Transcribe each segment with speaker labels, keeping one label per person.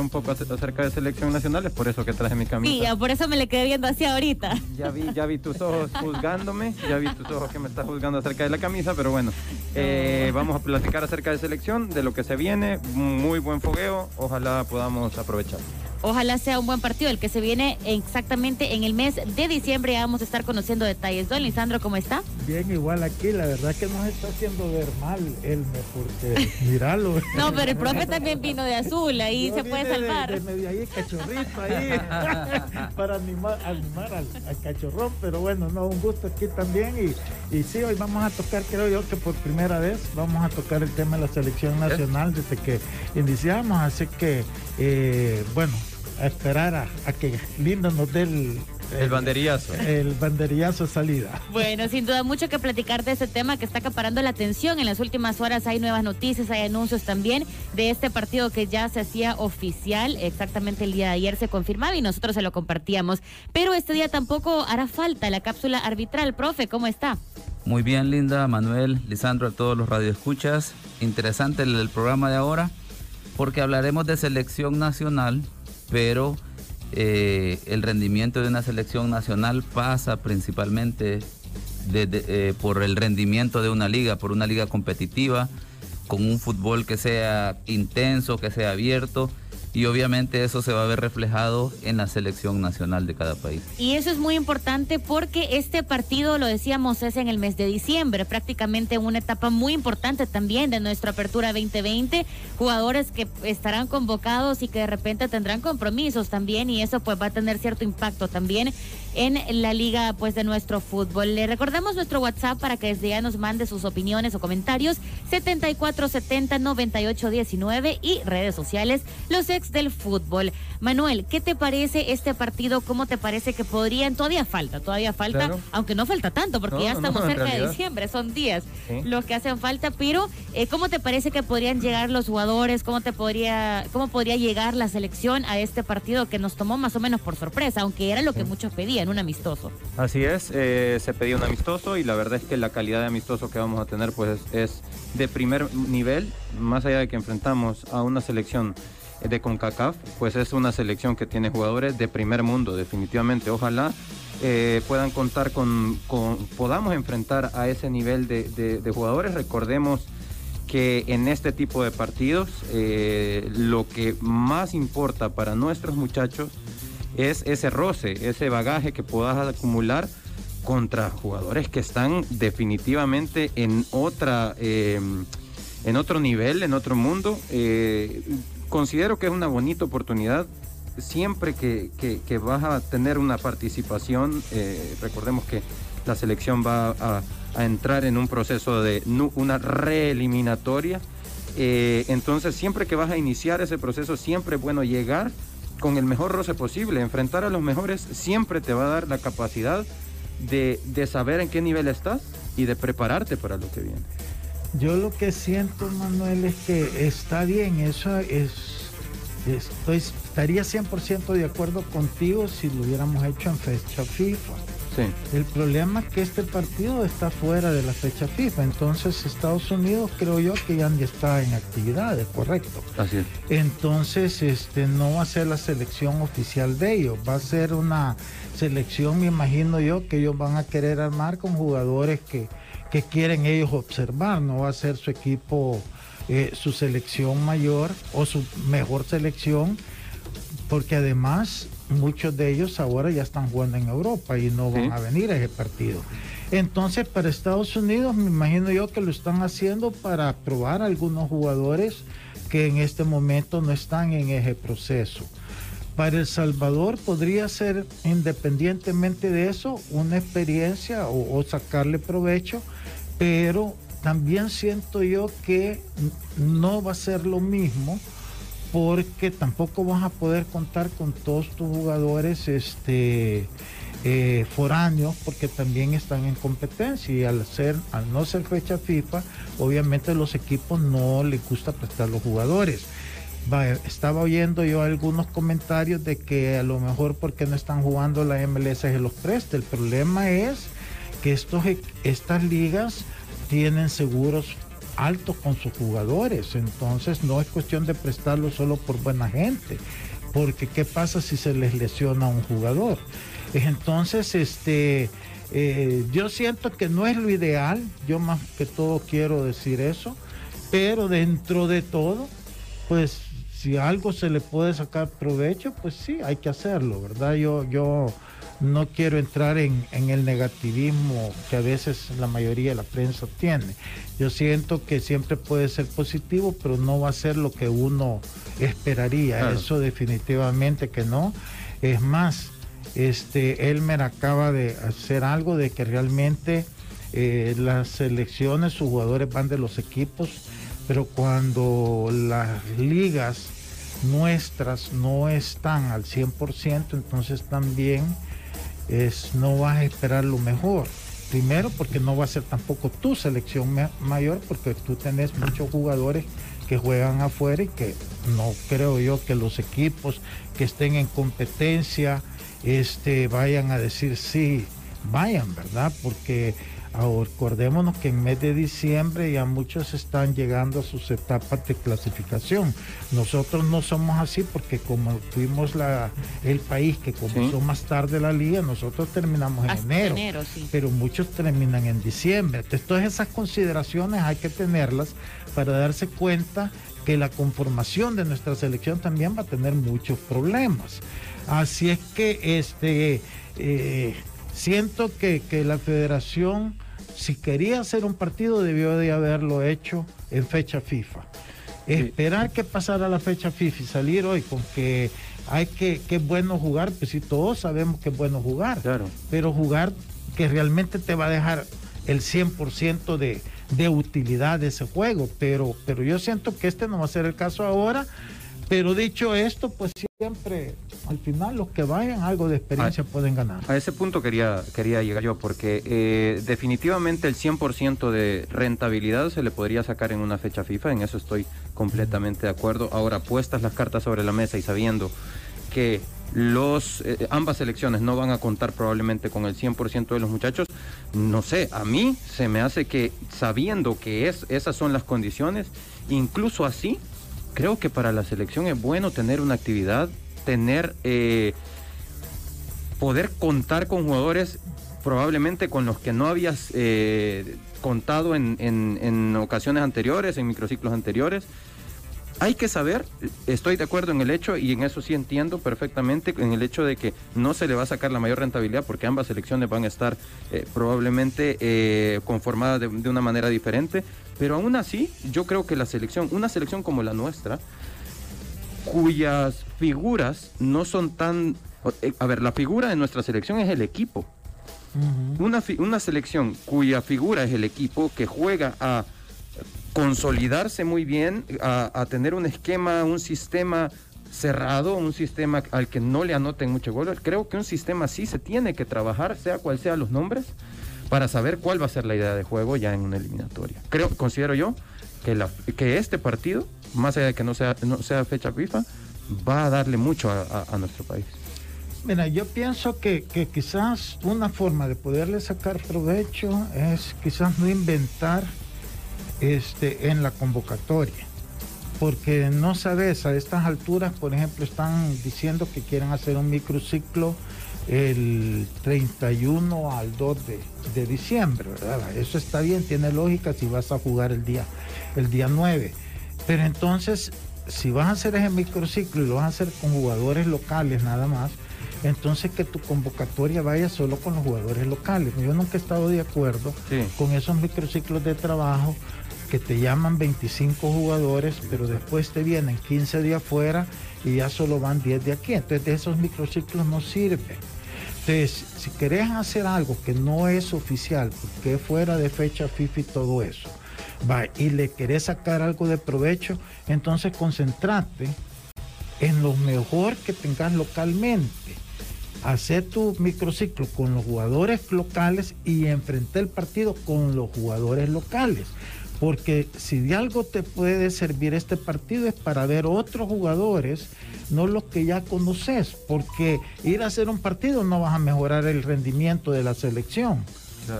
Speaker 1: un poco acerca de selección nacional, es por eso que traje mi camisa.
Speaker 2: Sí, por eso me le quedé viendo así ahorita.
Speaker 1: Ya vi, ya vi tus ojos juzgándome, ya vi tus ojos que me estás juzgando acerca de la camisa, pero bueno, eh, vamos a platicar acerca de selección, de lo que se viene, muy buen fogueo, ojalá podamos aprovechar.
Speaker 2: Ojalá sea un buen partido el que se viene exactamente en el mes de diciembre. vamos a estar conociendo detalles. Don Lisandro, ¿cómo está?
Speaker 3: Bien, igual aquí. La verdad que nos está haciendo ver mal Elme, porque míralo.
Speaker 2: no, pero el profe también vino de azul. Ahí se puede salvar.
Speaker 3: De, medio ahí cachorrito ahí para animar, animar al, cachorrón. Pero bueno, no, un gusto aquí también. Y, y sí, hoy vamos a tocar, creo yo que por primera vez vamos a tocar el tema de la selección nacional desde que iniciamos. Así que, eh, bueno, a esperar a, que Linda nos dé el,
Speaker 1: el banderillazo.
Speaker 3: El banderillazo salida.
Speaker 2: Bueno, sin duda mucho que platicar de ese tema que está acaparando la atención. En las últimas horas hay nuevas noticias, hay anuncios también de este partido que ya se hacía oficial. Exactamente el día de ayer se confirmaba y nosotros se lo compartíamos. Pero este día tampoco hará falta la cápsula arbitral. Profe, ¿cómo está?
Speaker 4: Muy bien, Linda, Manuel, Lisandro, a todos los radioescuchas. Interesante el programa de ahora porque hablaremos de selección nacional pero eh, el rendimiento de una selección nacional pasa principalmente eh, por el rendimiento de una liga, por una liga competitiva, con un fútbol que sea intenso, que sea abierto y obviamente eso se va a ver reflejado en la selección nacional de cada país.
Speaker 2: Y eso es muy importante porque este partido, lo decíamos, es en el mes de diciembre, prácticamente una etapa muy importante también de nuestra apertura 2020, jugadores que estarán convocados y que de repente tendrán compromisos también y eso pues va a tener cierto impacto también en la liga pues de nuestro fútbol. Le recordamos nuestro WhatsApp para que desde ya nos mande sus opiniones o comentarios 7470 9819 y redes sociales los del fútbol. Manuel, ¿qué te parece este partido? ¿Cómo te parece que podrían? Todavía falta, todavía falta, aunque no falta tanto porque ya estamos cerca de diciembre, son días los que hacen falta, pero eh, ¿cómo te parece que podrían llegar los jugadores? ¿Cómo te podría cómo podría llegar la selección a este partido que nos tomó más o menos por sorpresa, aunque era lo que muchos pedían? un amistoso.
Speaker 1: Así es, eh, se pedía un amistoso y la verdad es que la calidad de amistoso que vamos a tener pues es de primer nivel, más allá de que enfrentamos a una selección de CONCACAF, pues es una selección que tiene jugadores de primer mundo, definitivamente. Ojalá eh, puedan contar con, podamos enfrentar a ese nivel de, jugadores. Recordemos que en este tipo de partidos eh, lo que más importa para nuestros muchachos es ese roce, ese bagaje que puedas acumular contra jugadores que están definitivamente en otra em, en otro nivel, en otro mundo. Eh, considero que es una bonita oportunidad. Siempre que, vas a tener una participación, eh, recordemos que la selección va a, entrar en un proceso de una reeliminatoria. Eh, entonces, siempre que vas a iniciar ese proceso, siempre es bueno llegar con el mejor roce posible. Enfrentar a los mejores siempre te va a dar la capacidad de, saber en qué nivel estás y de prepararte para lo que viene.
Speaker 3: Yo lo que siento, Manuel, es que está bien, eso es, estoy, estaría 100% de acuerdo contigo si lo hubiéramos hecho en fecha FIFA. El problema es que este partido está fuera de la fecha FIFA, entonces Estados Unidos creo yo que ya está en actividades, correcto.
Speaker 1: Así es.
Speaker 3: Entonces, este no va a ser la selección oficial de ellos, va a ser una selección, me imagino yo, que ellos van a querer armar con jugadores que, que quieren ellos observar, no va a ser su equipo, eh, su selección mayor o su mejor selección, porque además muchos de ellos ahora ya están jugando en Europa y no van a venir a ese partido. Entonces, para Estados Unidos, me imagino yo que lo están haciendo para probar a algunos jugadores que en este momento no están en ese proceso. Para El Salvador podría ser, independientemente de eso, una experiencia o sacarle provecho, pero también siento yo que no va a ser lo mismo porque tampoco vas a poder contar con todos tus jugadores este, eh, foráneos porque también están en competencia y al, ser, al no ser fecha FIFA, obviamente los equipos no les gusta prestar los jugadores. estaba oyendo yo algunos comentarios de que a lo mejor porque no están jugando la MLS se los presta. El problema es que estos, e, estas ligas tienen seguros altos con sus jugadores. Entonces no es cuestión de prestarlo solo por buena gente, porque ¿qué pasa si se les lesiona a un jugador? Entonces, este, eh, yo siento que no es lo ideal, yo más que todo quiero decir eso, pero dentro de todo, pues si algo se le puede sacar provecho, pues sí, hay que hacerlo, ¿verdad? Yo, yo no quiero entrar en, el negativismo que a veces la mayoría de la prensa tiene. Yo siento que siempre puede ser positivo, pero no va a ser lo que uno esperaría. Eso definitivamente que no. Es más, este Elmer acaba de hacer algo de que realmente eh, las selecciones, sus jugadores van de los equipos, pero cuando las ligas nuestras no están al 100%, entonces también es, no vas a esperar lo mejor. Primero porque no va a ser tampoco tu selección mayor, porque tú tenés muchos jugadores que juegan afuera y que no creo yo que los equipos que estén en competencia este, vayan a decir sí, vayan, ¿verdad? Porque acordémonos que en mes de diciembre ya muchos están llegando a sus etapas de clasificación. Nosotros no somos así porque como fuimos la, el país que comenzó más tarde la liga, nosotros terminamos en enero, pero muchos terminan en diciembre. Entonces todas esas consideraciones hay que tenerlas para darse cuenta que la conformación de nuestra selección también va a tener muchos problemas. Así es que este, eh, siento que, la federación, si quería hacer un partido, debió de haberlo hecho en fecha FIFA. Esperar que pasara la fecha FIFA y salir hoy con que hay que, que es bueno jugar, pues sí, todos sabemos que es bueno jugar. Claro. Pero jugar que realmente te va a dejar el 100% de, de utilidad de ese juego. Pero, pero yo siento que este no va a ser el caso ahora. Pero dicho esto, pues siempre al final los que vayan algo de experiencia pueden ganar.
Speaker 1: A ese punto quería, quería llegar yo, porque eh, definitivamente el 100% de rentabilidad se le podría sacar en una fecha FIFA, en eso estoy completamente de acuerdo. Ahora, puestas las cartas sobre la mesa y sabiendo que los eh, ambas selecciones no van a contar probablemente con el 100% de los muchachos, no sé, a mí se me hace que sabiendo que es, esas son las condiciones, incluso así, creo que para la selección es bueno tener una actividad tener, eh, poder contar con jugadores probablemente con los que no habías eh, contado en, en, ocasiones anteriores, en microciclos anteriores. Hay que saber, estoy de acuerdo en el hecho, y en eso sí entiendo perfectamente, en el hecho de que no se le va a sacar la mayor rentabilidad porque ambas selecciones van a estar eh, probablemente conformadas de, de, una manera diferente, pero aún así yo creo que la selección, una selección como la nuestra, cuyas figuras no son tan... Eh, a ver, la figura de nuestra selección es el equipo. una, una selección cuya figura es el equipo que juega a consolidarse muy bien, a, tener un esquema, un sistema cerrado, un sistema al que no le anoten mucho goles. Creo que un sistema así se tiene que trabajar, sea cual sea los nombres, para saber cuál va a ser la idea de juego ya en una eliminatoria. Creo, considero yo que, la, que este partido más allá de que no sea, no sea fecha FIFA, va a darle mucho a, nuestro país.
Speaker 3: Mira, yo pienso que, quizás una forma de poderle sacar provecho es quizás no inventar este, en la convocatoria. Porque no sabes, a estas alturas, por ejemplo, están diciendo que quieren hacer un microciclo el 31 al 2 de, diciembre, ¿verdad? Eso está bien, tiene lógica si vas a jugar el día, el día 9. Pero entonces, si vas a hacer ese microciclo y lo vas a hacer con jugadores locales nada más, entonces que tu convocatoria vaya solo con los jugadores locales. Yo nunca he estado de acuerdo con esos microciclos de trabajo que te llaman 25 jugadores, pero después te vienen 15 días afuera y ya solo van 10 de aquí. Entonces de esos microciclos no sirve. Entonces, si querés hacer algo que no es oficial, porque fuera de fecha FIFA y todo eso, va, y le querés sacar algo de provecho, entonces concentrate en lo mejor que tengas localmente. Hacer tu microciclo con los jugadores locales y enfrentar el partido con los jugadores locales. Porque si de algo te puede servir este partido es para ver otros jugadores, no los que ya conoces. Porque ir a hacer un partido no vas a mejorar el rendimiento de la selección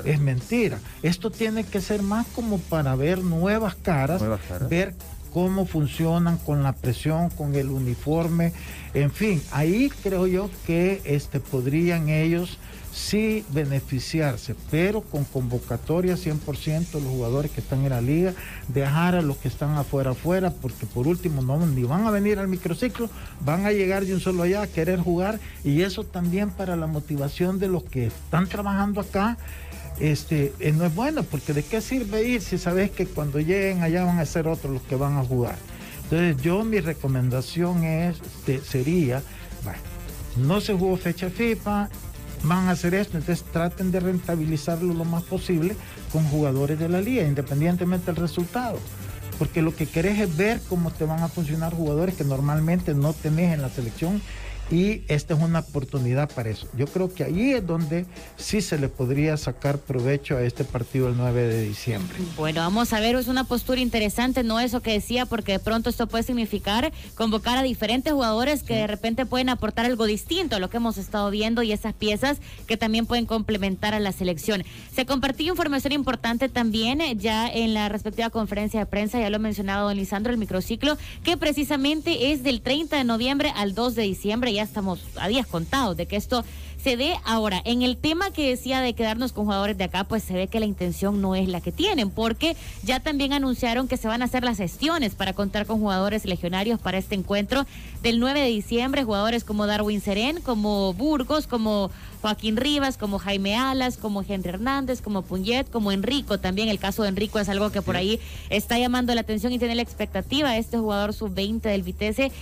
Speaker 3: Es mentira. Esto tiene que ser más como para ver nuevas caras,
Speaker 1: Nuevas caras.
Speaker 3: ver cómo funcionan con la presión, con el uniforme, en fin, ahí creo yo que este, podrían ellos sí beneficiarse, pero con convocatoria 100% los jugadores que están en la liga, dejar a los que están afuera afuera, porque por último no ni van a venir al microciclo, van a llegar de un solo allá a querer jugar y eso también para la motivación de los que están trabajando acá. Este, eh, no es bueno, porque de qué sirve ir si sabes que cuando lleguen allá van a ser otros los que van a jugar. Entonces yo mi recomendación es, este, sería, bueno, no se jugó fecha FIFA, van a hacer esto, entonces traten de rentabilizarlo lo más posible con jugadores de la liga, independientemente del resultado. Porque lo que querés es ver cómo te van a funcionar jugadores que normalmente no tenés en la selección y esta es una oportunidad para eso. Yo creo que ahí es donde sí se le podría sacar provecho a este partido el 9 de diciembre.
Speaker 2: Bueno, vamos a ver, es una postura interesante, no eso que decía, porque de pronto esto puede significar convocar a diferentes jugadores que de repente pueden aportar algo distinto a lo que hemos estado viendo y esas piezas que también pueden complementar a la selección. Se compartió información importante también eh, ya en la respectiva conferencia de prensa, ya lo ha mencionado don Lisandro, el microciclo, que precisamente es del 30 de noviembre al 2 de diciembre, ya estamos a días contados de que esto se dé ahora. En el tema que decía de quedarnos con jugadores de acá, pues se ve que la intención no es la que tienen, porque ya también anunciaron que se van a hacer las gestiones para contar con jugadores legionarios para este encuentro del 9 de diciembre, jugadores como Darwin Serén, como Burgos, como Joaquín Rivas, como Jaime Alas, como Henry Hernández, como Puñet, como Enrico. También el caso de Enrico es algo que por ahí está llamando la atención y tiene la expectativa. Este jugador sub-20 del Vitesse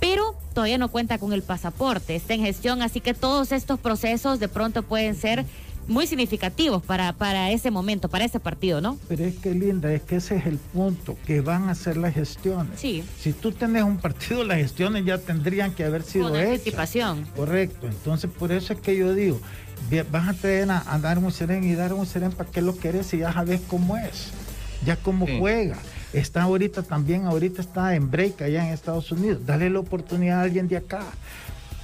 Speaker 2: pero todavía no cuenta con el pasaporte, está en gestión, así que todos estos procesos de pronto pueden ser muy significativos para, para ese momento, para ese partido, ¿no?
Speaker 3: Pero es que linda, es que ese es el punto, que van a hacer las gestiones.
Speaker 2: Sí.
Speaker 3: Si tú tenés un partido, las gestiones ya tendrían que haber sido
Speaker 2: Con
Speaker 3: hechas.
Speaker 2: anticipación.
Speaker 3: Correcto, entonces por eso es que yo digo, vas a traer a, a Darwin Serén y Darwin Serén, ¿para qué lo querés si ya sabes cómo es? Ya cómo
Speaker 1: Sí.
Speaker 3: juega. Está ahorita también, ahorita está en break allá en Estados Unidos. Dale la oportunidad a alguien de acá.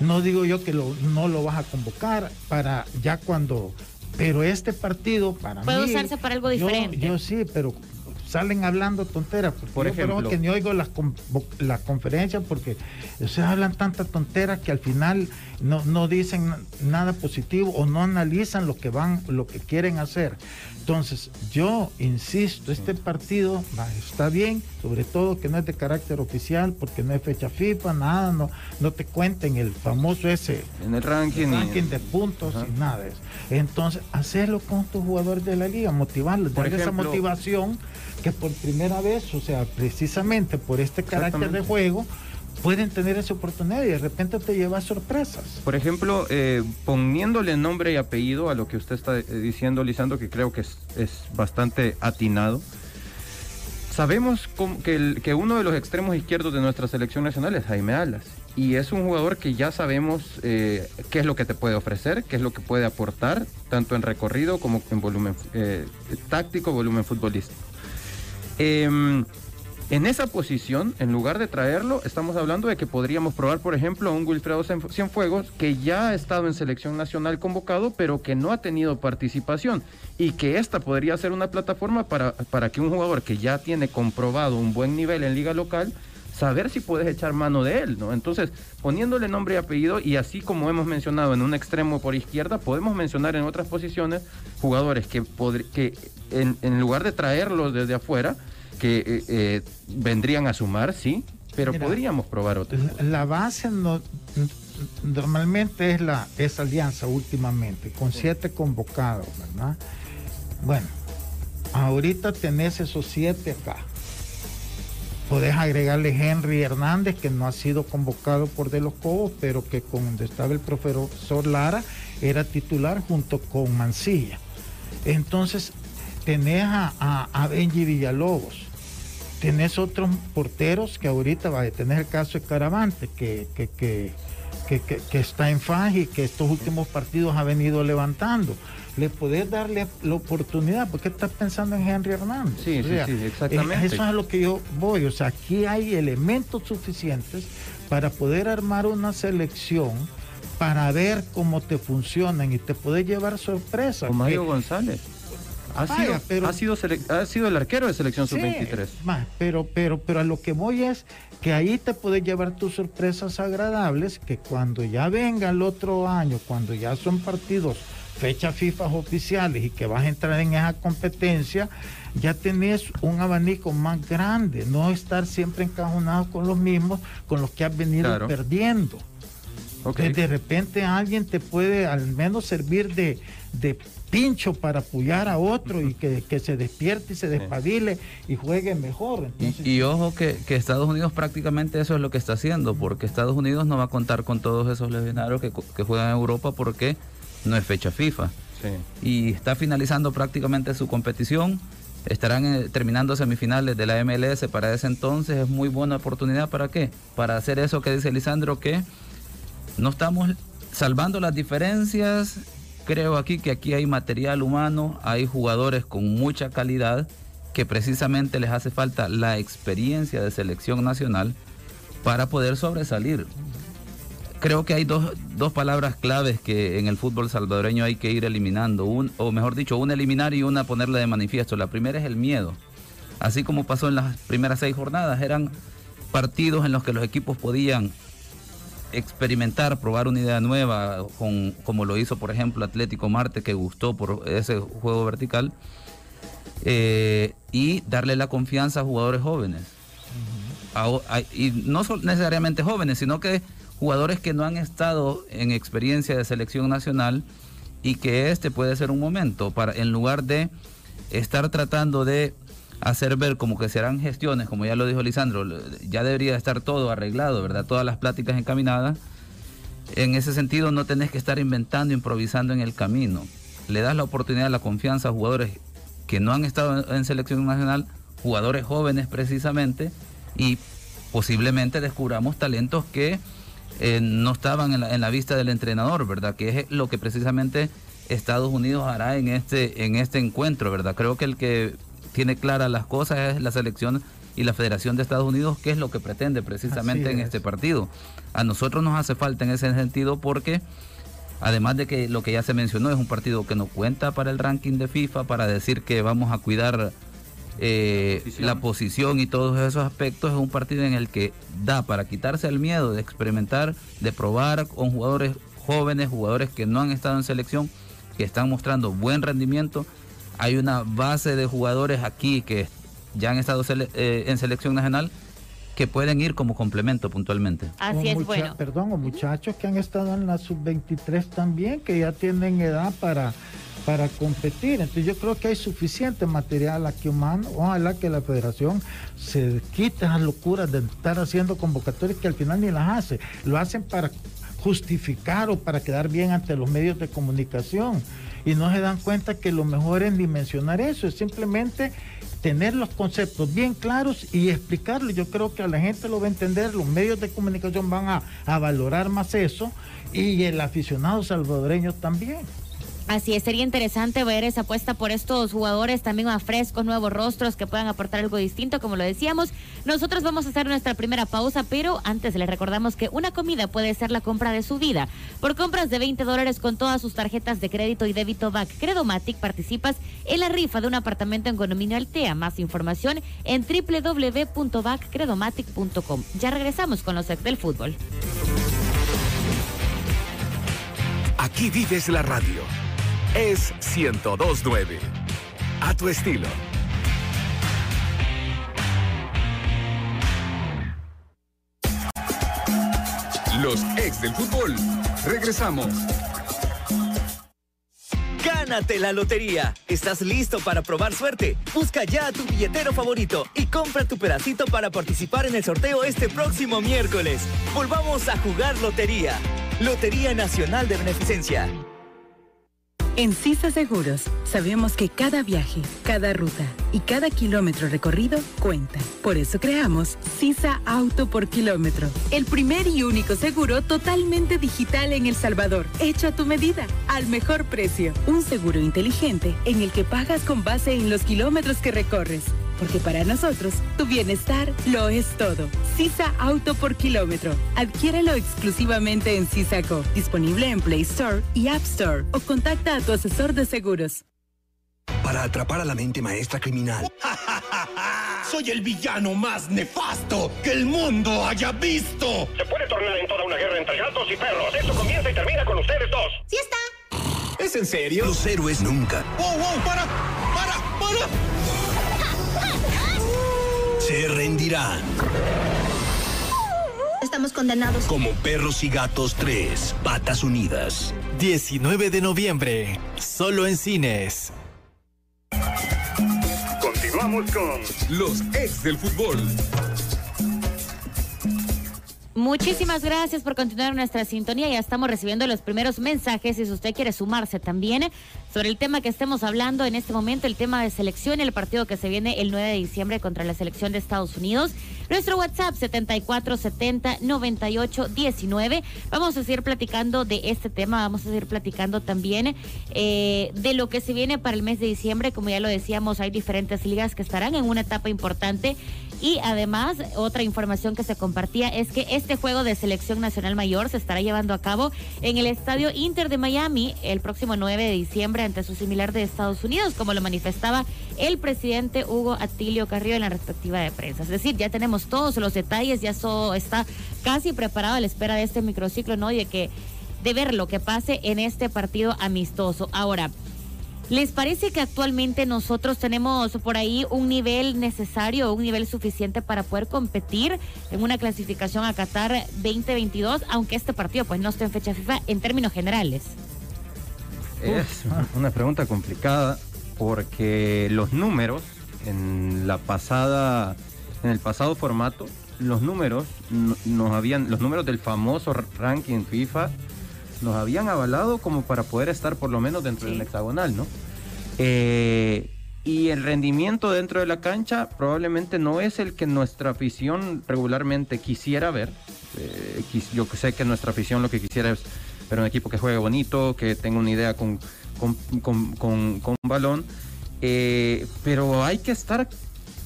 Speaker 3: No digo yo que lo- no lo vas a convocar para ya cuando... Pero este partido para
Speaker 2: Puede
Speaker 3: mí...
Speaker 2: usarse para algo
Speaker 3: yo-
Speaker 2: diferente.
Speaker 3: Yo, sí, pero salen hablando tonteras. porque
Speaker 1: Por
Speaker 3: yo creo
Speaker 1: ejemplo.
Speaker 3: que ni oigo las, las conferencias porque ustedes hablan tanta tontera que al final no, no dicen nada positivo o no analizan lo que van, lo que quieren hacer. Entonces, yo insisto, este partido está bien, sobre todo que no es de carácter oficial, porque no es fecha FIFA, nada, no, no te cuenten el famoso ese
Speaker 1: En el ranking.
Speaker 3: de puntos
Speaker 1: Ajá.
Speaker 3: y nada de eso. Entonces, hacerlo con tus jugadores de la liga, motivarlos,
Speaker 1: Por
Speaker 3: darle esa motivación que por primera vez, o sea, precisamente por este carácter de juego, pueden tener esa oportunidad y de repente te llevas sorpresas.
Speaker 1: Por ejemplo, eh, poniéndole nombre y apellido a lo que usted está eh, diciendo, Lisandro, que creo que es, es bastante atinado. Sabemos que, el- que uno de los extremos izquierdos de nuestra selección nacional es Jaime Alas. Y es un jugador que ya sabemos eh, qué es lo que te puede ofrecer, qué es lo que puede aportar, tanto en recorrido como en volumen eh, táctico, volumen futbolístico. Em, en esa posición, en lugar de traerlo, estamos hablando de que podríamos probar, por ejemplo, a un Wilfredo Cien- Cienfuegos que ya ha estado en selección nacional convocado, pero que no ha tenido participación. Y que esta podría ser una plataforma para, para que un jugador que ya tiene comprobado un buen nivel en liga local, saber si puedes echar mano de él, ¿no? Entonces, poniéndole nombre y apellido, y así como hemos mencionado en un extremo por izquierda, podemos mencionar en otras posiciones jugadores que, que en, en lugar de traerlos desde afuera, que eh, eh, vendrían a sumar, sí, pero
Speaker 3: Mira,
Speaker 1: podríamos probar otros.
Speaker 3: La, la base no- normalmente es la es alianza últimamente, con siete convocados, ¿verdad? Bueno, ahorita tenés esos siete acá. Podés agregarle Henry Hernández, que no ha sido convocado por De los Cobos, pero que donde estaba el profesor Lara era titular junto con Mancilla. Entonces, tenés a, Benji Villalobos, tenés otros porteros que ahorita va a tener el caso de Caravante, que, que, que, que, está en faj y que estos últimos partidos ha venido levantando. Le podés darle la oportunidad, porque estás pensando en Henry Hernández.
Speaker 1: Sí,
Speaker 3: O
Speaker 1: sí,
Speaker 3: sea,
Speaker 1: sí, exactamente.
Speaker 3: eh, Eso es a lo que yo voy. O sea, aquí hay elementos suficientes para poder armar una selección para ver cómo te funcionan y te puedes llevar sorpresas.
Speaker 1: O Mario González. Ha,
Speaker 3: Vaya,
Speaker 1: sido,
Speaker 3: pero-
Speaker 1: ha, sido sele- ha sido el arquero de selección
Speaker 3: Sí,
Speaker 1: sub-23.
Speaker 3: ma, pero, pero, pero a lo que voy es que ahí te puedes llevar tus sorpresas agradables, que cuando ya venga el otro año, cuando ya son partidos, fechas FIFA oficiales y que vas a entrar en esa competencia, ya tenés un abanico más grande, no estar siempre encajonado con los mismos, con los que has venido
Speaker 1: Claro.
Speaker 3: perdiendo.
Speaker 1: Ok.
Speaker 3: Que de repente alguien te puede al menos servir de, de pincho para apoyar a otro y que, que se despierte y se despabile y juegue mejor.
Speaker 4: Y,
Speaker 3: Entonces,
Speaker 4: y ojo que, que Estados Unidos prácticamente eso es lo que está haciendo, porque Estados Unidos no va a contar con todos esos legionarios que, que juegan en Europa porque no es fecha FIFA.
Speaker 1: Sí.
Speaker 4: Y está finalizando prácticamente su competición. Estarán eh, terminando semifinales de la MLS para ese entonces. Es muy buena oportunidad para qué? Para hacer eso que dice Lisandro, que no estamos salvando las diferencias. Creo aquí que aquí hay material humano, hay jugadores con mucha calidad que precisamente les hace falta la experiencia de selección nacional para poder sobresalir. Creo que hay dos, dos palabras claves que en el fútbol salvadoreño hay que ir eliminando, un, o mejor dicho, una eliminar y una ponerla de manifiesto. La primera es el miedo. Así como pasó en las primeras seis jornadas, eran partidos en los que los equipos podían experimentar, probar una idea nueva, con, como lo hizo por ejemplo Atlético Marte, que gustó por ese juego vertical, eh, y darle la confianza a jugadores jóvenes. A- y no son necesariamente jóvenes, sino que jugadores que no han estado en experiencia de selección nacional y que este puede ser un momento para, en lugar de estar tratando de hacer ver como que serán gestiones, como ya lo dijo Lisandro, ya debería estar todo arreglado, ¿verdad? Todas las pláticas encaminadas. En ese sentido no tenés que estar inventando, improvisando en el camino. Le das la oportunidad, la confianza a jugadores que no han estado en selección nacional, jugadores jóvenes precisamente, y posiblemente descubramos talentos que eh, no estaban en la, en la vista del entrenador, ¿verdad? Que es lo que precisamente Estados Unidos hará en este, en este encuentro, ¿verdad? Creo que el que tiene claras las cosas es la selección y la Federación de Estados Unidos, qué es lo que pretende precisamente en
Speaker 3: es.
Speaker 4: este partido. A nosotros nos hace falta en ese sentido porque además de que lo que ya se mencionó es un partido que no cuenta para el ranking de FIFA, para decir que vamos a cuidar eh,
Speaker 1: Posición.
Speaker 4: la posición y todos esos aspectos, es un partido en el que da para quitarse el miedo de experimentar, de probar con jugadores jóvenes, jugadores que no han estado en selección, que están mostrando buen rendimiento. Hay una base de jugadores aquí que ya han estado sele- eh, en selección nacional que pueden ir como complemento puntualmente.
Speaker 2: Así
Speaker 3: o
Speaker 2: es,
Speaker 3: mucha-
Speaker 2: bueno.
Speaker 3: Perdón, o muchachos que han estado en la sub-23 también, que ya tienen edad para, para competir. Entonces yo creo que hay suficiente material aquí humano. Ojalá que la federación se quite esas locuras de estar haciendo convocatorias que al final ni las hace. Lo hacen para justificar o para quedar bien ante los medios de comunicación. Y no se dan cuenta que lo mejor es dimensionar eso, es simplemente tener los conceptos bien claros y explicarlo. Yo creo que a la gente lo va a entender, los medios de comunicación van a, a valorar más eso y el aficionado salvadoreño también.
Speaker 2: Así es, sería interesante ver esa apuesta por estos jugadores también más frescos, nuevos rostros que puedan aportar algo distinto, como lo decíamos. Nosotros vamos a hacer nuestra primera pausa, pero antes les recordamos que una comida puede ser la compra de su vida. Por compras de 20 dólares con todas sus tarjetas de crédito y débito BAC Credomatic participas en la rifa de un apartamento en condominio Altea. Más información en www.baccredomatic.com. Ya regresamos con los ex del fútbol.
Speaker 5: Aquí vives la radio. Es 1029. A tu estilo. Los ex del fútbol. Regresamos.
Speaker 6: Gánate la lotería. ¿Estás listo para probar suerte? Busca ya a tu billetero favorito y compra tu pedacito para participar en el sorteo este próximo miércoles. Volvamos a jugar lotería. Lotería Nacional de Beneficencia.
Speaker 7: En CISA Seguros sabemos que cada viaje, cada ruta y cada kilómetro recorrido cuenta. Por eso creamos CISA Auto por Kilómetro, el primer y único seguro totalmente digital en El Salvador, hecho a tu medida, al mejor precio. Un seguro inteligente en el que pagas con base en los kilómetros que recorres. Porque para nosotros tu bienestar lo es todo. Sisa Auto por kilómetro. Adquiérelo exclusivamente en Sisaco, disponible en Play Store y App Store o contacta a tu asesor de seguros.
Speaker 8: Para atrapar a la mente maestra criminal.
Speaker 9: Soy el villano más nefasto que el mundo haya visto.
Speaker 10: Se puede tornar en toda una guerra entre gatos y perros. Esto comienza y termina con ustedes dos.
Speaker 11: ¡Sí está!
Speaker 9: ¿Es en serio?
Speaker 8: Los héroes nunca.
Speaker 9: ¡Wow, wow! ¡Para! ¡Para! ¡Para!
Speaker 8: Se rendirán.
Speaker 11: Estamos condenados.
Speaker 8: Como perros y gatos 3, patas unidas.
Speaker 12: 19 de noviembre, solo en cines.
Speaker 5: Continuamos con los ex del fútbol.
Speaker 2: Muchísimas gracias por continuar nuestra sintonía. Ya estamos recibiendo los primeros mensajes. Y si usted quiere sumarse también sobre el tema que estemos hablando en este momento, el tema de selección, el partido que se viene el 9 de diciembre contra la selección de Estados Unidos. Nuestro WhatsApp 74709819. Vamos a seguir platicando de este tema. Vamos a seguir platicando también eh, de lo que se viene para el mes de diciembre. Como ya lo decíamos, hay diferentes ligas que estarán en una etapa importante. Y además, otra información que se compartía es que este juego de selección nacional mayor se estará llevando a cabo en el Estadio Inter de Miami el próximo 9 de diciembre ante su similar de Estados Unidos, como lo manifestaba el presidente Hugo Atilio Carrillo en la respectiva de prensa. Es decir, ya tenemos todos los detalles, ya eso está casi preparado a la espera de este microciclo, ¿no? Y de que de ver lo que pase en este partido amistoso. Ahora, ¿Les parece que actualmente nosotros tenemos por ahí un nivel necesario, un nivel suficiente para poder competir en una clasificación a Qatar 2022, aunque este partido pues no esté en fecha FIFA en términos generales?
Speaker 1: Es una pregunta complicada porque los números en la pasada, en el pasado formato, los números nos habían, los números del famoso ranking FIFA nos habían avalado como para poder estar por lo menos dentro del hexagonal, ¿no? Eh, y el rendimiento dentro de la cancha probablemente no es el que nuestra afición regularmente quisiera ver. Eh, yo sé que nuestra afición lo que quisiera es ver un equipo que juegue bonito, que tenga una idea con, con, con, con, balón. Eh, pero hay que estar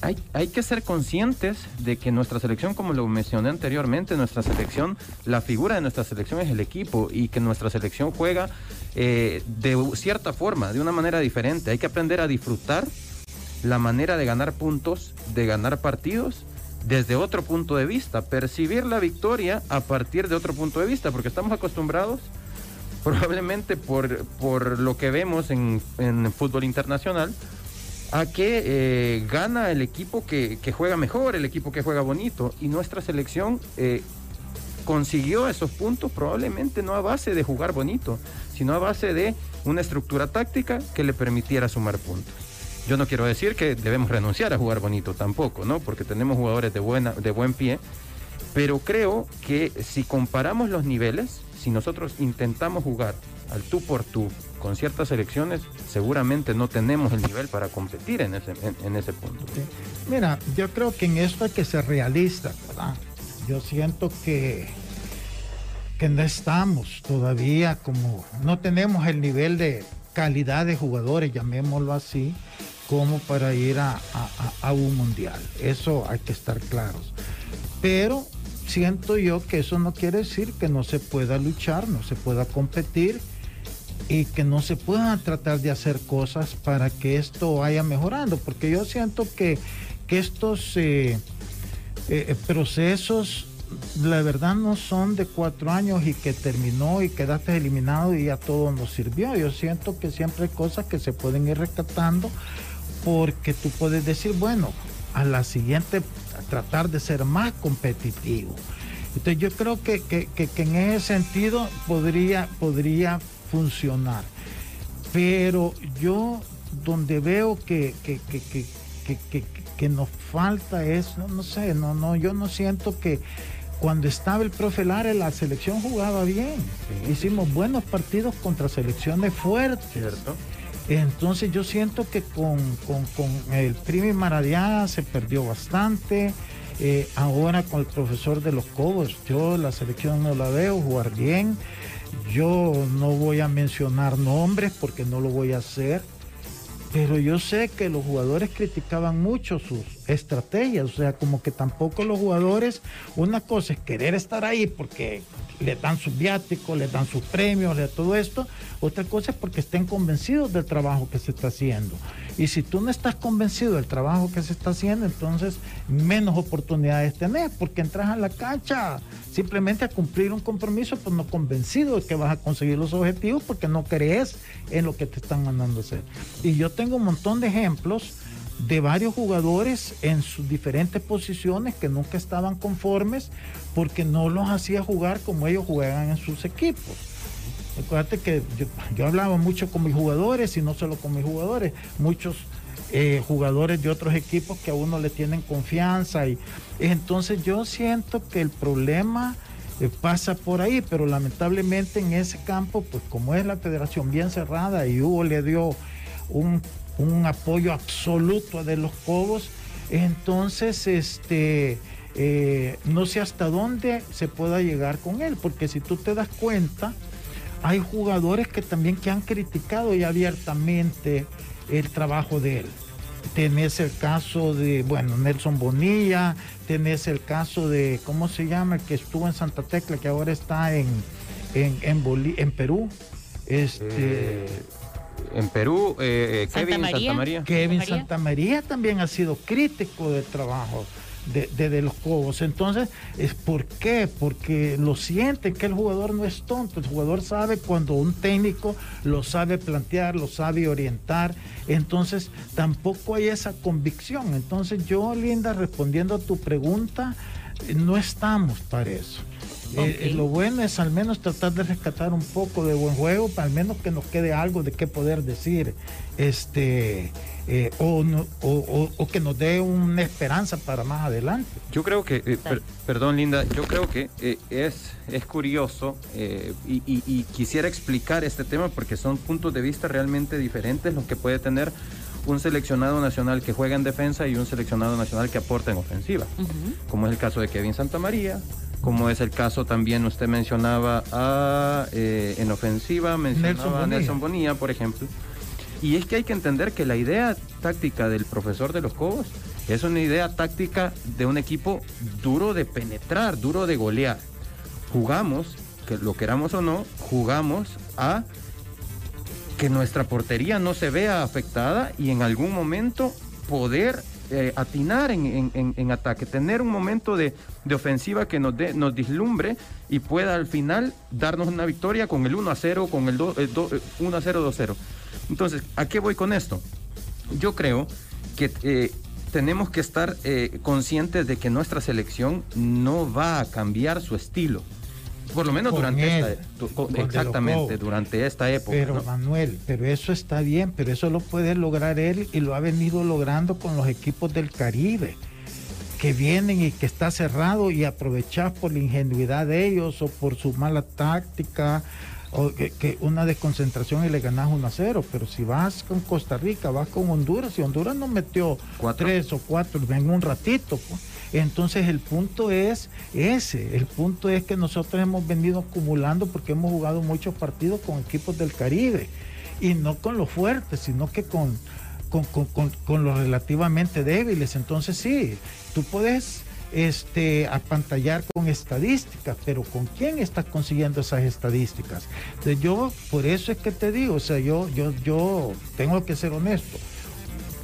Speaker 1: hay, que ser conscientes de que nuestra selección, como lo mencioné anteriormente, nuestra selección, la figura de nuestra selección es el equipo y que nuestra selección juega eh, de cierta forma, de una manera diferente. Hay que aprender a disfrutar la manera de ganar puntos, de ganar partidos desde otro punto de vista, percibir la victoria a partir de otro punto de vista, porque estamos acostumbrados probablemente por, por lo que vemos en, en fútbol internacional, a que eh, gana el equipo que, juega mejor, el equipo que juega bonito. Y nuestra selección eh, consiguió esos puntos probablemente no a base de jugar bonito, sino a base de una estructura táctica que le permitiera sumar puntos. Yo no quiero decir que debemos renunciar a jugar bonito tampoco, ¿no? Porque tenemos jugadores de, buena, de buen pie, pero creo que si comparamos los niveles, si nosotros intentamos jugar al tú por tú con ciertas selecciones, seguramente no tenemos el nivel para competir en ese, en, ese punto.
Speaker 3: Mira, yo creo que en esto hay que ser realista, ¿verdad? Yo siento que, que no estamos todavía como, no tenemos el nivel de calidad de jugadores, llamémoslo así, como para ir a, a un mundial. Eso hay que estar claros. Pero siento yo que eso no quiere decir que no se pueda luchar, no se pueda competir y que no se puedan tratar de hacer cosas para que esto vaya mejorando, porque yo siento que, estos eh, eh, procesos, la verdad, no son de cuatro años y que terminó y quedaste eliminado y ya todo nos sirvió. Yo siento que siempre hay cosas que se pueden ir rescatando porque tú puedes decir, bueno, a la siguiente tratar de ser más competitivo. Entonces yo creo que, en ese sentido podría, podría funcionar. Pero yo donde veo que, que, nos falta es, no, sé, no, no, yo no siento que cuando estaba el profe Lara la selección jugaba bien. Hicimos buenos partidos contra selecciones fuertes.
Speaker 1: Cierto.
Speaker 3: Entonces yo siento que con, el Primi Maradiaga se perdió bastante. Eh, ahora con el profesor de los Cobos, yo la selección no la veo jugar bien. Yo no voy a mencionar nombres porque no lo voy a hacer, pero yo sé que los jugadores criticaban mucho sus estrategias, o sea, como que tampoco los jugadores, una cosa es querer estar ahí porque le dan sus viáticos, le dan sus premios, le todo esto, otra cosa es porque estén convencidos del trabajo que se está haciendo. Y si tú no estás convencido del trabajo que se está haciendo, entonces menos oportunidades tenés, porque entras a la cancha simplemente a cumplir un compromiso, pues no convencido de que vas a conseguir los objetivos porque no crees en lo que te están mandando hacer. Y yo tengo un montón de ejemplos de varios jugadores en sus diferentes posiciones que nunca estaban conformes porque no los hacía jugar como ellos juegan en sus equipos. Acuérdate que yo, hablaba mucho con mis jugadores y no solo con mis jugadores, muchos eh, jugadores de otros equipos que a uno le tienen confianza y entonces yo siento que el problema eh, pasa por ahí, pero lamentablemente en ese campo, pues como es la federación bien cerrada y Hugo le dio un, apoyo absoluto de los Cobos, entonces este eh, no sé hasta dónde se pueda llegar con él, porque si tú te das cuenta, hay jugadores que también que han criticado y abiertamente el trabajo de él. Tenés el caso de, bueno, Nelson Bonilla, tenés el caso de, ¿cómo se llama? El que estuvo en Santa Tecla, que ahora está en, en, en, Perú. Este,
Speaker 1: eh, en Perú, eh, Kevin Santa María.
Speaker 3: Kevin Santa María también ha sido crítico del trabajo de, los Cobos. Entonces, ¿es ¿por qué? Porque lo sienten que el jugador no es tonto. El jugador sabe cuando un técnico lo sabe plantear, lo sabe orientar. Entonces, tampoco hay esa convicción. Entonces, yo, Linda, respondiendo a tu pregunta, no estamos para eso. Eh, eh, lo bueno es al menos tratar de rescatar un poco de buen juego, para al menos que nos quede algo de qué poder decir. Este eh, o, que nos dé una esperanza para más adelante.
Speaker 1: Yo creo que, eh, perdón Linda, yo creo que eh, es, es curioso y, quisiera explicar este tema porque son puntos de vista realmente diferentes los que puede tener un seleccionado nacional que juega en defensa y un seleccionado nacional que aporta en ofensiva, como es el caso de Kevin Santamaría, como es el caso también usted mencionaba a, en ofensiva, mencionaba a Nelson Bonilla, por ejemplo. Y es que hay que entender que la idea táctica del profesor de los Cobos es una idea táctica de un equipo duro de penetrar, duro de golear. Jugamos, que lo queramos o no, jugamos a que nuestra portería no se vea afectada y en algún momento poder eh, atinar en, ataque, tener un momento de, ofensiva que nos, de, nos dislumbre y pueda al final darnos una victoria con el 1 a 0, con el, 1 a 0, 2 0. Entonces, ¿a qué voy con esto? Yo creo que eh, tenemos que estar eh, conscientes de que nuestra selección no va a cambiar su estilo. Por lo menos durante esta, exactamente, durante esta época.
Speaker 3: Pero Manuel, pero eso está bien, pero eso lo puede lograr él y lo ha venido logrando con los equipos del Caribe que vienen y que está cerrado y aprovechar por la ingenuidad de ellos o por su mala táctica o que, una desconcentración y le ganas 1 a 0, pero si vas con Costa Rica, vas con Honduras, y Honduras no metió tres o cuatro en un ratito, pues. Entonces el punto es ese, el punto es que nosotros hemos venido acumulando porque hemos jugado muchos partidos con equipos del Caribe, y no con los fuertes, sino que con, con, con los relativamente débiles, entonces sí, tú puedes este, apantallar con estadísticas, pero ¿con quién estás consiguiendo esas estadísticas? yo, por eso es que te digo, o sea, yo, yo, yo tengo que ser honesto.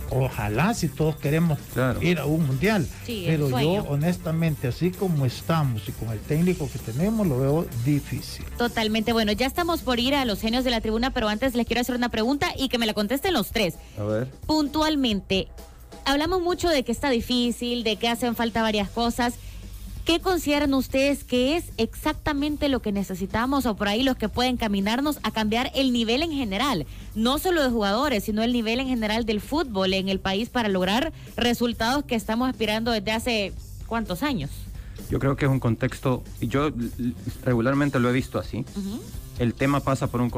Speaker 3: Ojalá si todos queremos ir a un mundial, pero yo honestamente, así como estamos y con el técnico que tenemos, lo veo difícil.
Speaker 2: Totalmente, bueno, ya estamos por ir a los genios de la tribuna, pero antes les quiero hacer una pregunta y que me la contesten los tres.
Speaker 1: A ver.
Speaker 2: Puntualmente, hablamos mucho de que está difícil, de que hacen falta varias cosas. ¿Qué consideran ustedes que es exactamente lo que necesitamos o por ahí los que pueden caminarnos a cambiar el nivel en general? No solo de jugadores, sino el nivel en general del fútbol en el país para lograr resultados que estamos aspirando desde hace cuántos años.
Speaker 1: Yo creo que es un contexto, y yo regularmente lo he visto así. El tema pasa por un,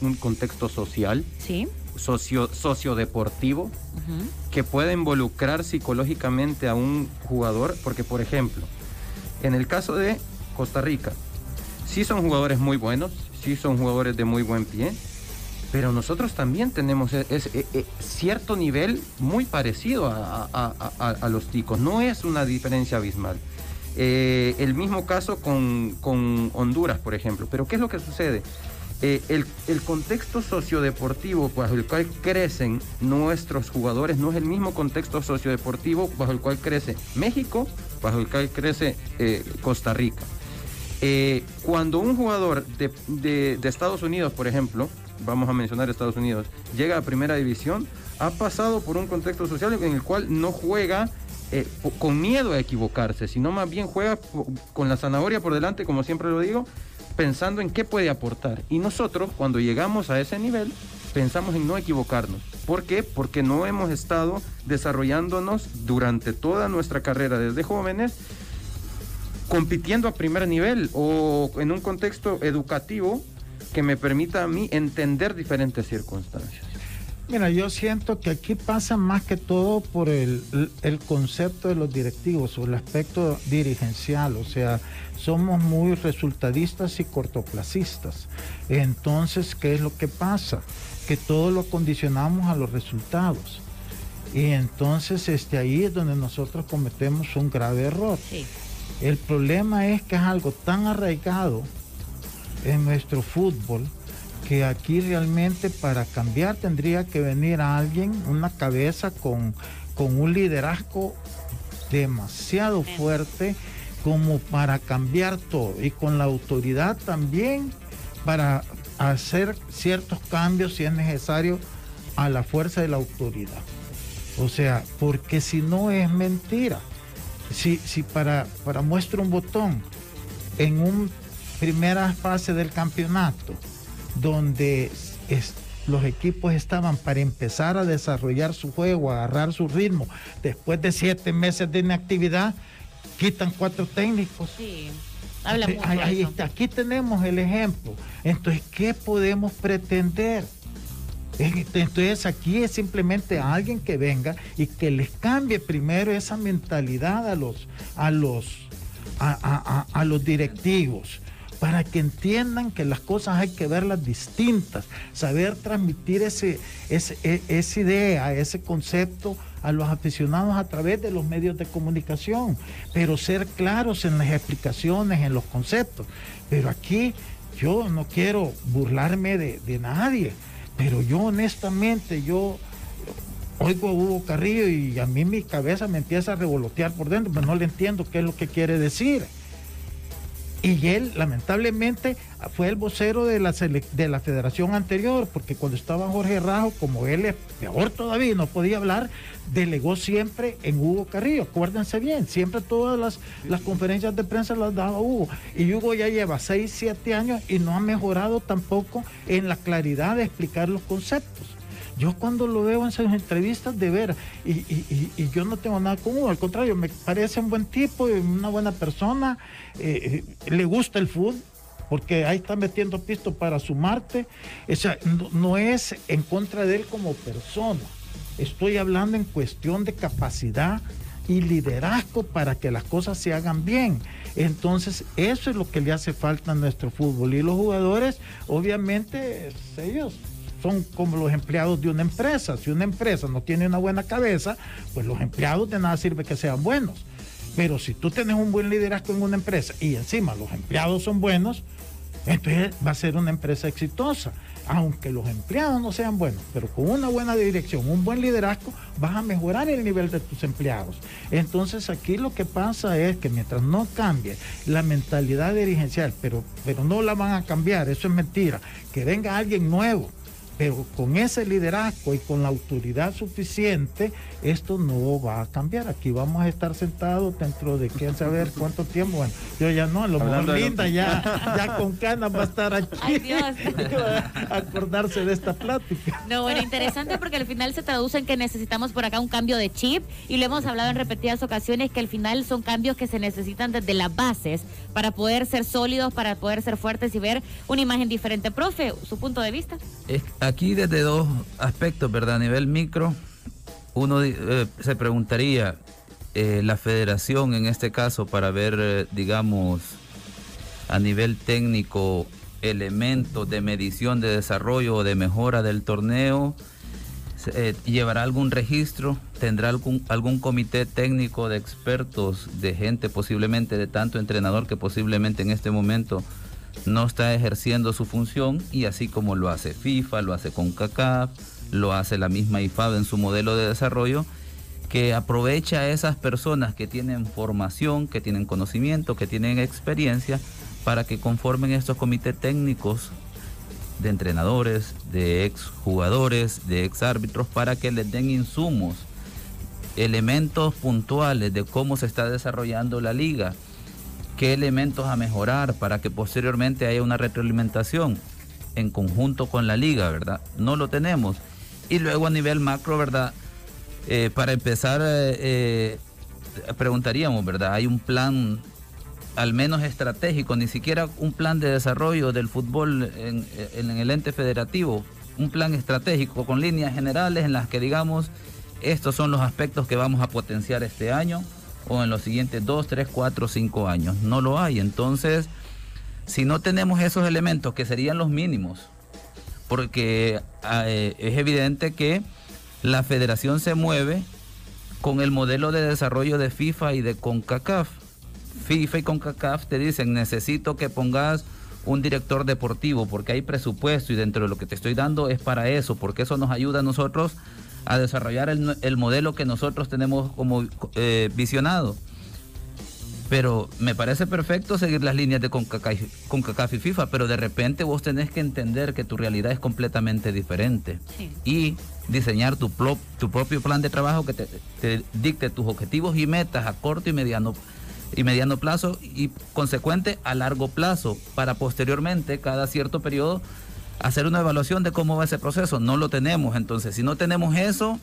Speaker 1: un contexto social.
Speaker 2: Sí
Speaker 1: socio, sociodeportivo que puede involucrar psicológicamente a un jugador, porque por ejemplo, en el caso de Costa Rica, sí son jugadores muy buenos, sí son jugadores de muy buen pie, pero nosotros también tenemos e, e, e, cierto nivel muy parecido a, los ticos, no es una diferencia abismal. Eh, el mismo caso con, Honduras, por ejemplo, pero ¿qué es lo que sucede? Eh, el, el, contexto sociodeportivo bajo el cual crecen nuestros jugadores no es el mismo contexto sociodeportivo bajo el cual crece México, bajo el cual crece eh, Costa Rica. cuando un jugador de, de Estados Unidos, por ejemplo, vamos a mencionar Estados Unidos, llega a primera división, ha pasado por un contexto social en el cual no juega eh, con miedo a equivocarse, sino más bien juega con la zanahoria por delante, como siempre lo digo, pensando en qué puede aportar. Y nosotros, cuando llegamos a ese nivel, pensamos en no equivocarnos. ¿Por qué? Porque no hemos estado desarrollándonos durante toda nuestra carrera desde jóvenes compitiendo a primer nivel o en un contexto educativo que me permita a mí entender diferentes circunstancias.
Speaker 3: Mira, yo siento que aquí pasa más que todo por el, concepto de los directivos o el aspecto dirigencial, o sea, somos muy resultadistas y cortoplacistas. Entonces, ¿qué es lo que pasa? Que todo lo condicionamos a los resultados. Y entonces este, ahí es donde nosotros cometemos un grave error. El problema es que es algo tan arraigado en nuestro fútbol que aquí realmente para cambiar tendría que venir alguien, una cabeza con, con un liderazgo demasiado fuerte como para cambiar todo y con la autoridad también para hacer ciertos cambios si es necesario a la fuerza de la autoridad. O sea, porque si no es mentira. Si, si para, para muestra un botón en un primera fase del campeonato, donde los equipos estaban para empezar a desarrollar su juego, agarrar su ritmo, después de siete meses de inactividad, quitan cuatro técnicos. Sí. Habla aquí tenemos el ejemplo. Entonces, ¿qué podemos pretender? Entonces aquí es simplemente alguien que venga y que les cambie primero esa mentalidad a los, a los, a los directivos para que entiendan que las cosas hay que verlas distintas, saber transmitir ese, ese, e, esa idea, ese concepto a los aficionados a través de los medios de comunicación, pero ser claros en las explicaciones, en los conceptos. Pero aquí yo no quiero burlarme de, nadie, pero yo honestamente, yo oigo a Hugo Carrillo y a mí mi cabeza me empieza a revolotear por dentro, pero no le entiendo qué es lo que quiere decir. Y él, lamentablemente, fue el vocero de la, de la federación anterior, porque cuando estaba Jorge Rajo, como él es peor todavía, no podía hablar, delegó siempre en Hugo Carrillo. Acuérdense bien, siempre todas las, las conferencias de prensa las daba Hugo. Y Hugo ya lleva 6, 7 años y no ha mejorado tampoco en la claridad de explicar los conceptos. Yo cuando lo veo en sus entrevistas, de ver, y, yo no tengo nada Hugo, al contrario, me parece un buen tipo, una buena persona, eh, eh, le gusta el fútbol, porque ahí está metiendo pisto para sumarte. O sea, no, es en contra de él como persona. Estoy hablando en cuestión de capacidad y liderazgo para que las cosas se hagan bien. Entonces, eso es lo que le hace falta a nuestro fútbol. Y los jugadores, obviamente, ellos son como los empleados de una empresa. Si una empresa no tiene una buena cabeza, pues los empleados de nada sirve que sean buenos. Pero si tú tienes un buen liderazgo en una empresa y encima los empleados son buenos, entonces va a ser una empresa exitosa. Aunque los empleados no sean buenos, pero con una buena dirección, un buen liderazgo, vas a mejorar el nivel de tus empleados. Entonces aquí lo que pasa es que mientras no cambie la mentalidad dirigencial, pero, pero no la van a cambiar, eso es mentira, que venga alguien nuevo pero con ese liderazgo y con la autoridad suficiente, esto no va a cambiar. Aquí vamos a estar sentados dentro de quién saber cuánto tiempo. Bueno, yo ya no, a lo mejor Linda ya, ya con canas va a estar aquí. Ay, Dios. acordarse de esta plática.
Speaker 2: No, bueno, interesante porque al final se traduce en que necesitamos por acá un cambio de chip y lo hemos hablado en repetidas ocasiones que al final son cambios que se necesitan desde las bases para poder ser sólidos, para poder ser fuertes y ver una imagen diferente. Profe, su punto de vista
Speaker 4: aquí desde dos aspectos, ¿verdad? A nivel micro, uno eh, se preguntaría, eh, la federación en este caso, para ver, eh, digamos, a nivel técnico, elementos de medición de desarrollo o de mejora del torneo, eh, llevará algún registro, tendrá algún, algún comité técnico de expertos, de gente posiblemente de tanto entrenador que posiblemente en este momento no está ejerciendo su función y así como lo hace FIFA, lo hace con CACAF, lo hace la misma IFAB en su modelo de desarrollo, que aprovecha a esas personas que tienen formación, que tienen conocimiento, que tienen experiencia, para que conformen estos comités técnicos de entrenadores, de ex jugadores, de ex árbitros, para que les den insumos, elementos puntuales de cómo se está desarrollando la liga, qué elementos a mejorar para que posteriormente haya una retroalimentación en conjunto con la liga, ¿verdad? No lo tenemos. Y luego a nivel macro, ¿verdad? Eh, para empezar, eh, eh, preguntaríamos, ¿verdad? Hay un plan al menos estratégico, ni siquiera un plan de desarrollo del fútbol en, el ente federativo, un plan estratégico con líneas generales en las que digamos, estos son los aspectos que vamos a potenciar este año o en los siguientes dos, tres, cuatro, cinco años. No lo hay. Entonces, si no tenemos esos elementos que serían los mínimos, porque ah, eh, es evidente que la federación se mueve con el modelo de desarrollo de FIFA y de CONCACAF FIFA y CONCACAF te dicen, necesito que pongas un director deportivo porque hay presupuesto y dentro de lo que te estoy dando es para eso, porque eso nos ayuda a nosotros a desarrollar el, modelo que nosotros tenemos como eh, visionado. Pero me parece perfecto seguir las líneas de CONCACAF, y FIFA, pero de repente vos tenés que entender que tu realidad es completamente diferente y diseñar tu, tu propio plan de trabajo que te, te dicte tus objetivos y metas a corto y mediano y mediano plazo y consecuente a largo plazo para posteriormente cada cierto periodo hacer una evaluación de cómo va ese proceso. No lo tenemos, entonces si no tenemos eso,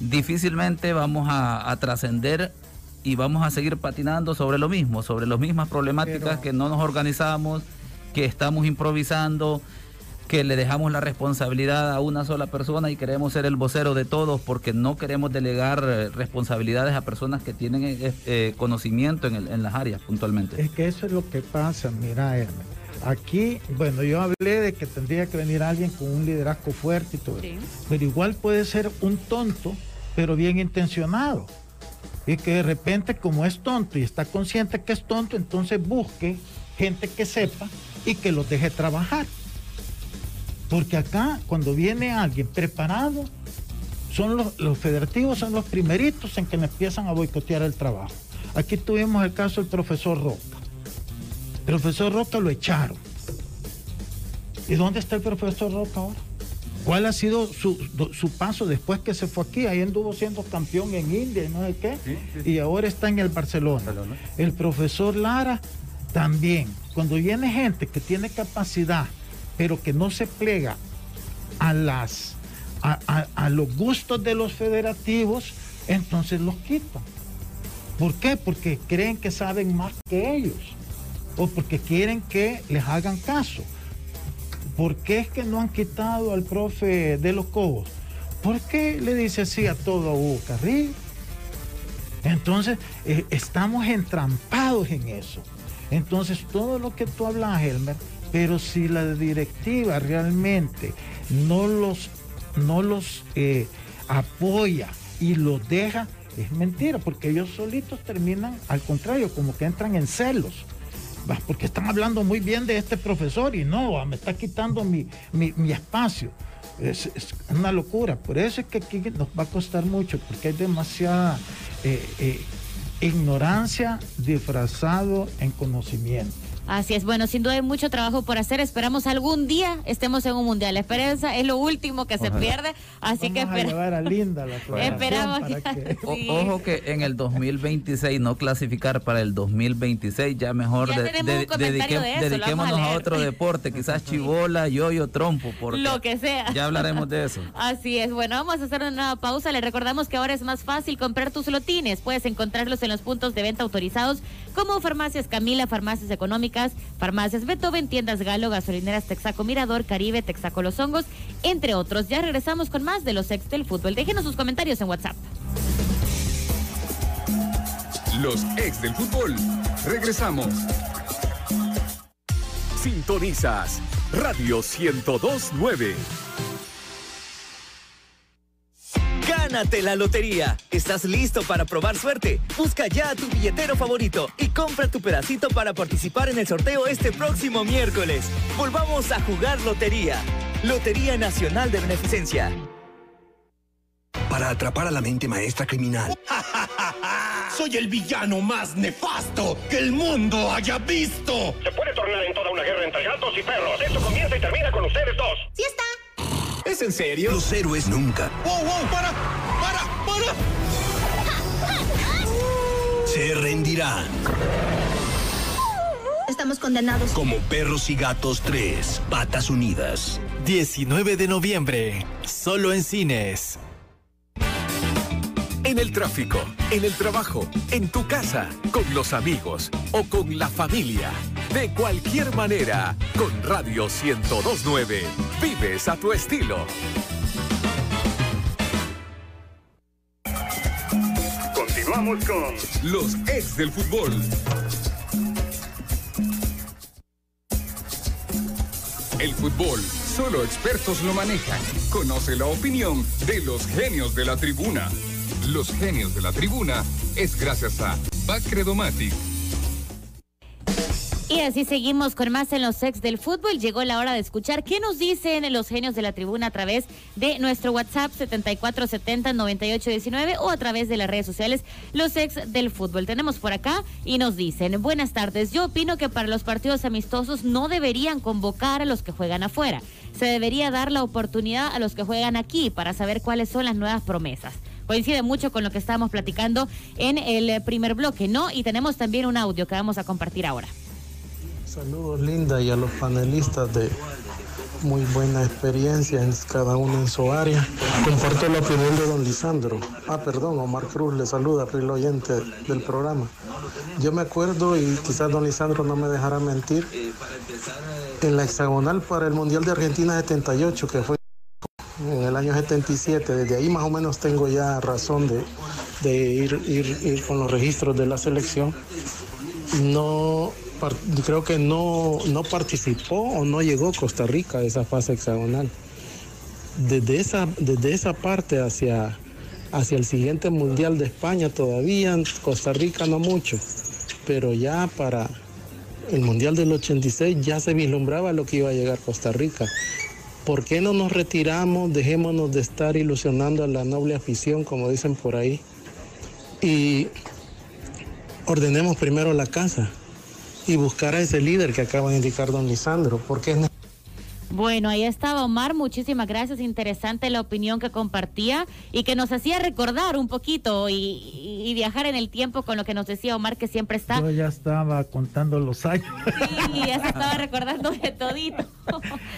Speaker 4: difícilmente vamos a, trascender y vamos a seguir patinando sobre lo mismo, sobre las mismas problemáticas que no nos organizamos, que estamos improvisando, que le dejamos la responsabilidad a una sola persona y queremos ser el vocero de todos porque no queremos delegar eh, responsabilidades a personas que tienen eh, eh, conocimiento en, las áreas puntualmente.
Speaker 3: Es que eso es lo que pasa, mira, Aquí, bueno, yo hablé de que tendría que venir alguien con un liderazgo fuerte y todo Pero igual puede ser un tonto, pero bien intencionado. Y que de repente, como es tonto y está consciente que es tonto, entonces busque gente que sepa y que los deje trabajar. Porque acá, cuando viene alguien preparado, son los, federativos son los primeritos en que empiezan a boicotear el trabajo. Aquí tuvimos el caso del profesor Roca. El profesor Roca lo echaron. ¿Y dónde está el profesor Roca ahora? ¿Cuál ha sido su, paso después que se fue aquí? Ahí anduvo siendo campeón en India y no sé qué. Y ahora está en el Barcelona. El profesor Lara también. Cuando viene gente que tiene capacidad pero que no se plega a, las, a, los gustos de los federativos, entonces los quitan. ¿Por qué? Porque creen que saben más que ellos o porque quieren que les hagan caso. ¿Por qué es que no han quitado al profe de los Cobos? ¿Por qué le dice así a todo Hugo Carril? Entonces, eh, estamos entrampados en eso. Entonces, todo lo que tú hablas, Helmer, pero si la directiva realmente no los, no los eh, apoya y los deja, es mentira, porque ellos solitos terminan, al contrario, como que entran en celos. Porque están hablando muy bien de este profesor y no, me está quitando mi, espacio. Es, una locura. Por eso es que aquí nos va a costar mucho, porque hay demasiada eh, eh, ignorancia disfrazado en conocimiento.
Speaker 2: Así es, bueno, sin duda hay mucho trabajo por hacer. Esperamos algún día estemos en un mundial. La esperanza es lo último que se pierde, así que
Speaker 3: esperamos.
Speaker 4: Ojo que en el 2026 no clasificar para el 2026, ya mejor dediquémonos a, otro deporte, quizás chivola, yoyo, trompo, porque
Speaker 2: lo que sea.
Speaker 4: Ya hablaremos de eso.
Speaker 2: Así es, bueno, vamos a hacer una pausa. Le recordamos que ahora es más fácil comprar tus lotines. Puedes encontrarlos en los puntos de venta autorizados como Farmacias Camila, Farmacias Económicas, Farmacias Beethoven, Tiendas Galo, Gasolineras Texaco Mirador, Caribe, Texaco Los Hongos, entre otros. Ya regresamos con más de los ex del fútbol. Déjenos sus comentarios en WhatsApp.
Speaker 5: Los ex del fútbol. Regresamos. Sintonizas Radio 1029.
Speaker 6: Gánate la lotería. ¿Estás listo para probar suerte? Busca ya a tu billetero favorito y compra tu pedacito para participar en el sorteo este próximo miércoles. Volvamos a jugar lotería. Lotería Nacional de Beneficencia.
Speaker 8: Para atrapar a la mente maestra criminal.
Speaker 9: Soy el villano más nefasto que el mundo haya visto.
Speaker 10: Se puede tornar en toda una guerra entre gatos y perros. Esto comienza y termina con ustedes dos.
Speaker 11: ¡Sí está!
Speaker 8: ¿Es en serio? Los héroes nunca.
Speaker 9: ¡Wow, wow! ¡Para! ¡Para!
Speaker 8: Se rendirán.
Speaker 11: Estamos condenados.
Speaker 8: Como perros y gatos 3, patas unidas.
Speaker 12: 19 de noviembre, solo en cines.
Speaker 5: En el tráfico, en el trabajo, en tu casa, con los amigos o con la familia. De cualquier manera, con Radio 1029, vives a tu estilo. Los ex del fútbol. El fútbol, solo expertos lo manejan. Conoce la opinión de los genios de la tribuna. Los genios de la tribuna es gracias a Bacredomatic.
Speaker 2: Y así seguimos con más en los ex del fútbol. Llegó la hora de escuchar qué nos dicen los genios de la tribuna a través de nuestro WhatsApp 74709819 o a través de las redes sociales los ex del fútbol. Tenemos por acá y nos dicen, buenas tardes, yo opino que para los partidos amistosos no deberían convocar a los que juegan afuera. Se debería dar la oportunidad a los que juegan aquí para saber cuáles son las nuevas promesas coincide mucho con lo que estábamos platicando en el primer bloque, ¿no? Y tenemos también un audio que vamos a compartir ahora.
Speaker 13: Saludos Linda y a los panelistas de muy buena experiencia en cada uno en su área. Comparto la opinión de don Lisandro. Ah, perdón, Omar Cruz le saluda, el oyente del programa. Yo me acuerdo, y quizás don Lisandro no me dejará mentir, en la hexagonal para el Mundial de Argentina 78, que fue en el año 77, desde ahí más o menos tengo ya razón de, ir con los registros de la selección. No creo que no, no participó o no llegó Costa Rica a esa fase hexagonal. Desde esa, desde esa parte hacia, hacia el siguiente Mundial de España todavía, Costa Rica no mucho, pero ya para el Mundial del 86 ya se vislumbraba lo que iba a llegar Costa Rica. ¿Por qué no nos retiramos? Dejémonos de estar ilusionando a la noble afición, como dicen por ahí, y ordenemos primero la casa y buscar a ese líder que acaba de indicar don Lisandro, porque es
Speaker 2: bueno, ahí estaba Omar, muchísimas gracias, interesante la opinión que compartía y que nos hacía recordar un poquito y, viajar en el tiempo con lo que nos decía Omar, que siempre está...
Speaker 3: Yo ya estaba contando los años.
Speaker 2: Sí, ya se estaba recordando de todito.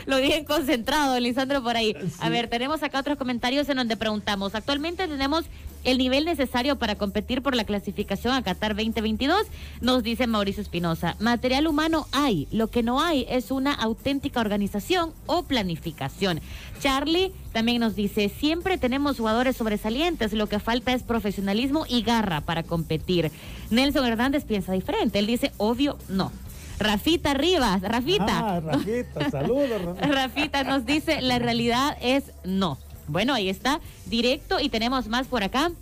Speaker 2: lo dije concentrado, Lisandro, por ahí. A ver, tenemos acá otros comentarios en donde preguntamos, actualmente tenemos el nivel necesario para competir por la clasificación a Qatar 2022, nos dice Mauricio Espinosa. Material humano hay, lo que no hay es una auténtica organización o planificación. Charlie también nos dice, siempre tenemos jugadores sobresalientes, lo que falta es profesionalismo y garra para competir. Nelson Hernández piensa diferente, él dice, obvio, no. Rafita Rivas, Rafita.
Speaker 3: Ah, Rafita, saludos.
Speaker 2: Rafita nos dice, la realidad es no. Bueno, ahí está, directo y tenemos más por acá.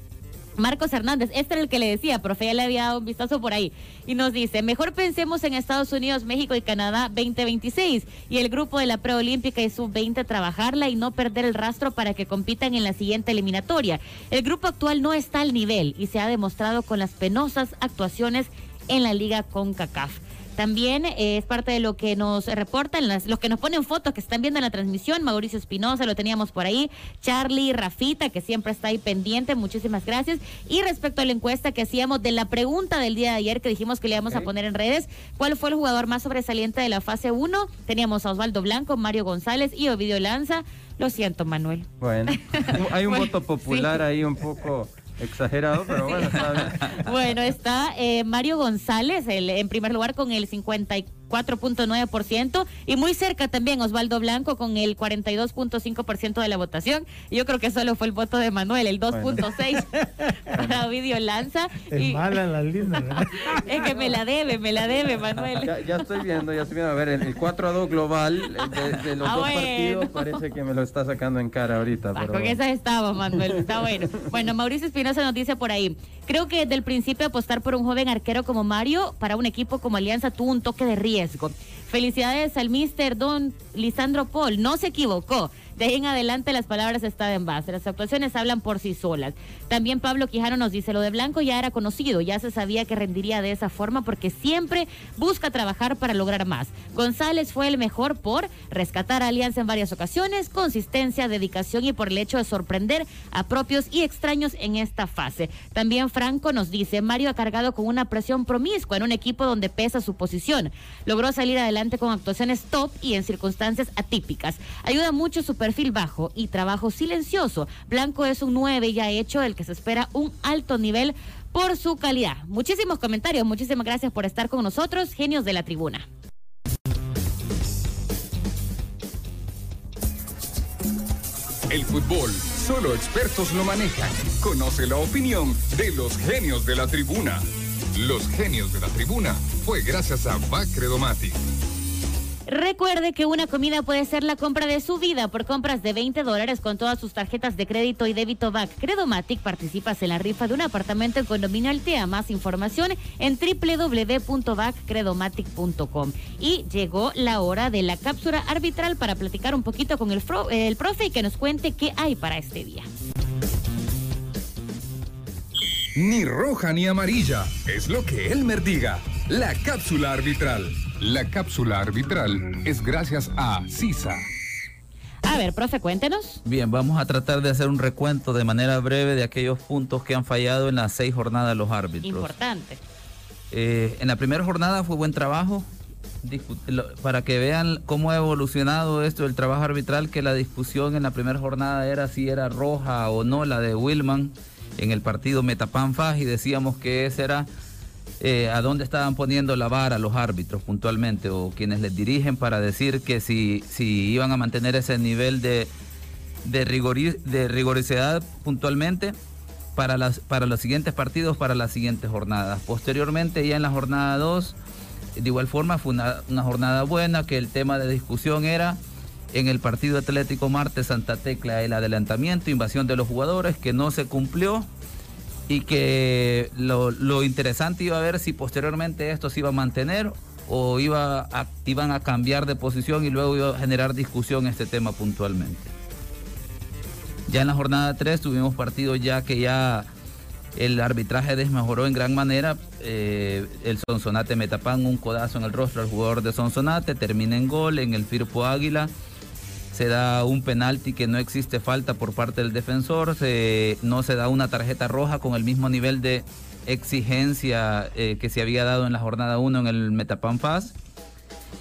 Speaker 2: Marcos Hernández, este era el que le decía, profe, ya le había dado un vistazo por ahí. Y nos dice, mejor pensemos en Estados Unidos, México y Canadá 2026 y el grupo de la preolímpica y sub-20 trabajarla y no perder el rastro para que compitan en la siguiente eliminatoria. El grupo actual no está al nivel y se ha demostrado con las penosas actuaciones en la liga con CACAF. También eh, es parte de lo que nos reportan, las, los que nos ponen fotos que están viendo en la transmisión. Mauricio Espinosa, lo teníamos por ahí. Charlie, Rafita, que siempre está ahí pendiente. Muchísimas gracias. Y respecto a la encuesta que hacíamos de la pregunta del día de ayer, que dijimos que le íbamos a poner en redes, ¿cuál fue el jugador más sobresaliente de la fase 1? Teníamos a Osvaldo Blanco, Mario González y Ovidio Lanza. Lo siento, Manuel.
Speaker 1: Bueno, hay un voto popular ahí un poco Exagerado, pero bueno, está
Speaker 2: Bueno, está eh, Mario González el, en primer lugar con el 54 4.9% y muy cerca también Osvaldo Blanco con el 42.5% de la votación. Yo creo que solo fue el voto de Manuel, el 2.6 para Ovidio Lanza.
Speaker 3: Es mala la linda, ¿verdad?
Speaker 2: es que me la debe, me la debe, Manuel.
Speaker 1: Ya, ya estoy viendo, ya estoy viendo. A ver, el, el 4 a 2 global de, de los
Speaker 2: Ah,
Speaker 1: dos
Speaker 2: bueno.
Speaker 1: partidos parece que me lo está sacando en cara ahorita.
Speaker 2: Ah,
Speaker 1: pero
Speaker 2: con
Speaker 1: bueno.
Speaker 2: esas estaba, Manuel. Está bueno. Bueno, Mauricio Espinosa nos dice por ahí. Creo que desde el principio apostar por un joven arquero como Mario para un equipo como Alianza tuvo un toque de riesgo. Felicidades al mister Don Lisandro Paul. No se equivocó. De ahí en adelante las palabras están en base. Las actuaciones hablan por sí solas. También Pablo Quijano nos dice, lo de Blanco ya era conocido, ya se sabía que rendiría de esa forma porque siempre busca trabajar para lograr más. González fue el mejor por rescatar a Alianza en varias ocasiones, consistencia, dedicación y por el hecho de sorprender a propios y extraños en esta fase. También Franco nos dice, Mario ha cargado con una presión promiscua en un equipo donde pesa su posición. Logró salir adelante con actuaciones top y en circunstancias atípicas. Ayuda mucho su perfil bajo y trabajo silencioso. Blanco es un 9 ya hecho del que se espera un alto nivel por su calidad. Muchísimos comentarios, muchísimas gracias por estar con nosotros, genios de la tribuna.
Speaker 5: El fútbol, solo expertos lo manejan. Conoce la opinión de los genios de la tribuna. Los genios de la tribuna fue gracias a Bacredomatic.
Speaker 2: Recuerde que una comida puede ser la compra de su vida por compras de 20 dólares con todas sus tarjetas de crédito y débito BAC. Credomatic participas en la rifa de un apartamento en condominio Altea. Más información en www.baccredomatic.com. Y llegó la hora de la cápsula arbitral para platicar un poquito con el, fro- el profe y que nos cuente qué hay para este día.
Speaker 5: Ni roja ni amarilla, es lo que Elmer diga. La cápsula arbitral. La cápsula arbitral es gracias a CISA.
Speaker 2: A ver, profe, cuéntenos.
Speaker 4: Bien, vamos a tratar de hacer un recuento de manera breve de aquellos puntos que han fallado en las seis jornadas los árbitros.
Speaker 2: Importante.
Speaker 4: Eh, en la primera jornada fue buen trabajo. Para que vean cómo ha evolucionado esto del trabajo arbitral, que la discusión en la primera jornada era si era roja o no la de Wilman en el partido Metapan-Faj y decíamos que ese era eh, a dónde estaban poniendo la vara los árbitros puntualmente o quienes les dirigen para decir que si, si iban a mantener ese nivel de, de, puntualmente para, las, para los siguientes partidos, para las siguientes jornadas. Posteriormente, ya en la jornada 2, de igual forma fue una, una jornada buena, que el tema de discusión era en el partido Atlético Marte Santa Tecla el adelantamiento, invasión de los jugadores, que no se cumplió y que lo, lo interesante iba a ver si posteriormente esto se iba a mantener o iba a- iban a cambiar de posición y luego iba a generar discusión este tema puntualmente. Ya en la jornada 3 tuvimos partidos ya que ya el arbitraje desmejoró en gran manera. eh, el Sonsonate Metapan, un codazo en el rostro al jugador de Sonsonate, termina en gol. En el Firpo Águila se da un penalti que no existe falta por parte del defensor. no se da una tarjeta roja con el mismo nivel de exigencia eh, que se había dado en la jornada 1 en el Metapan FAS.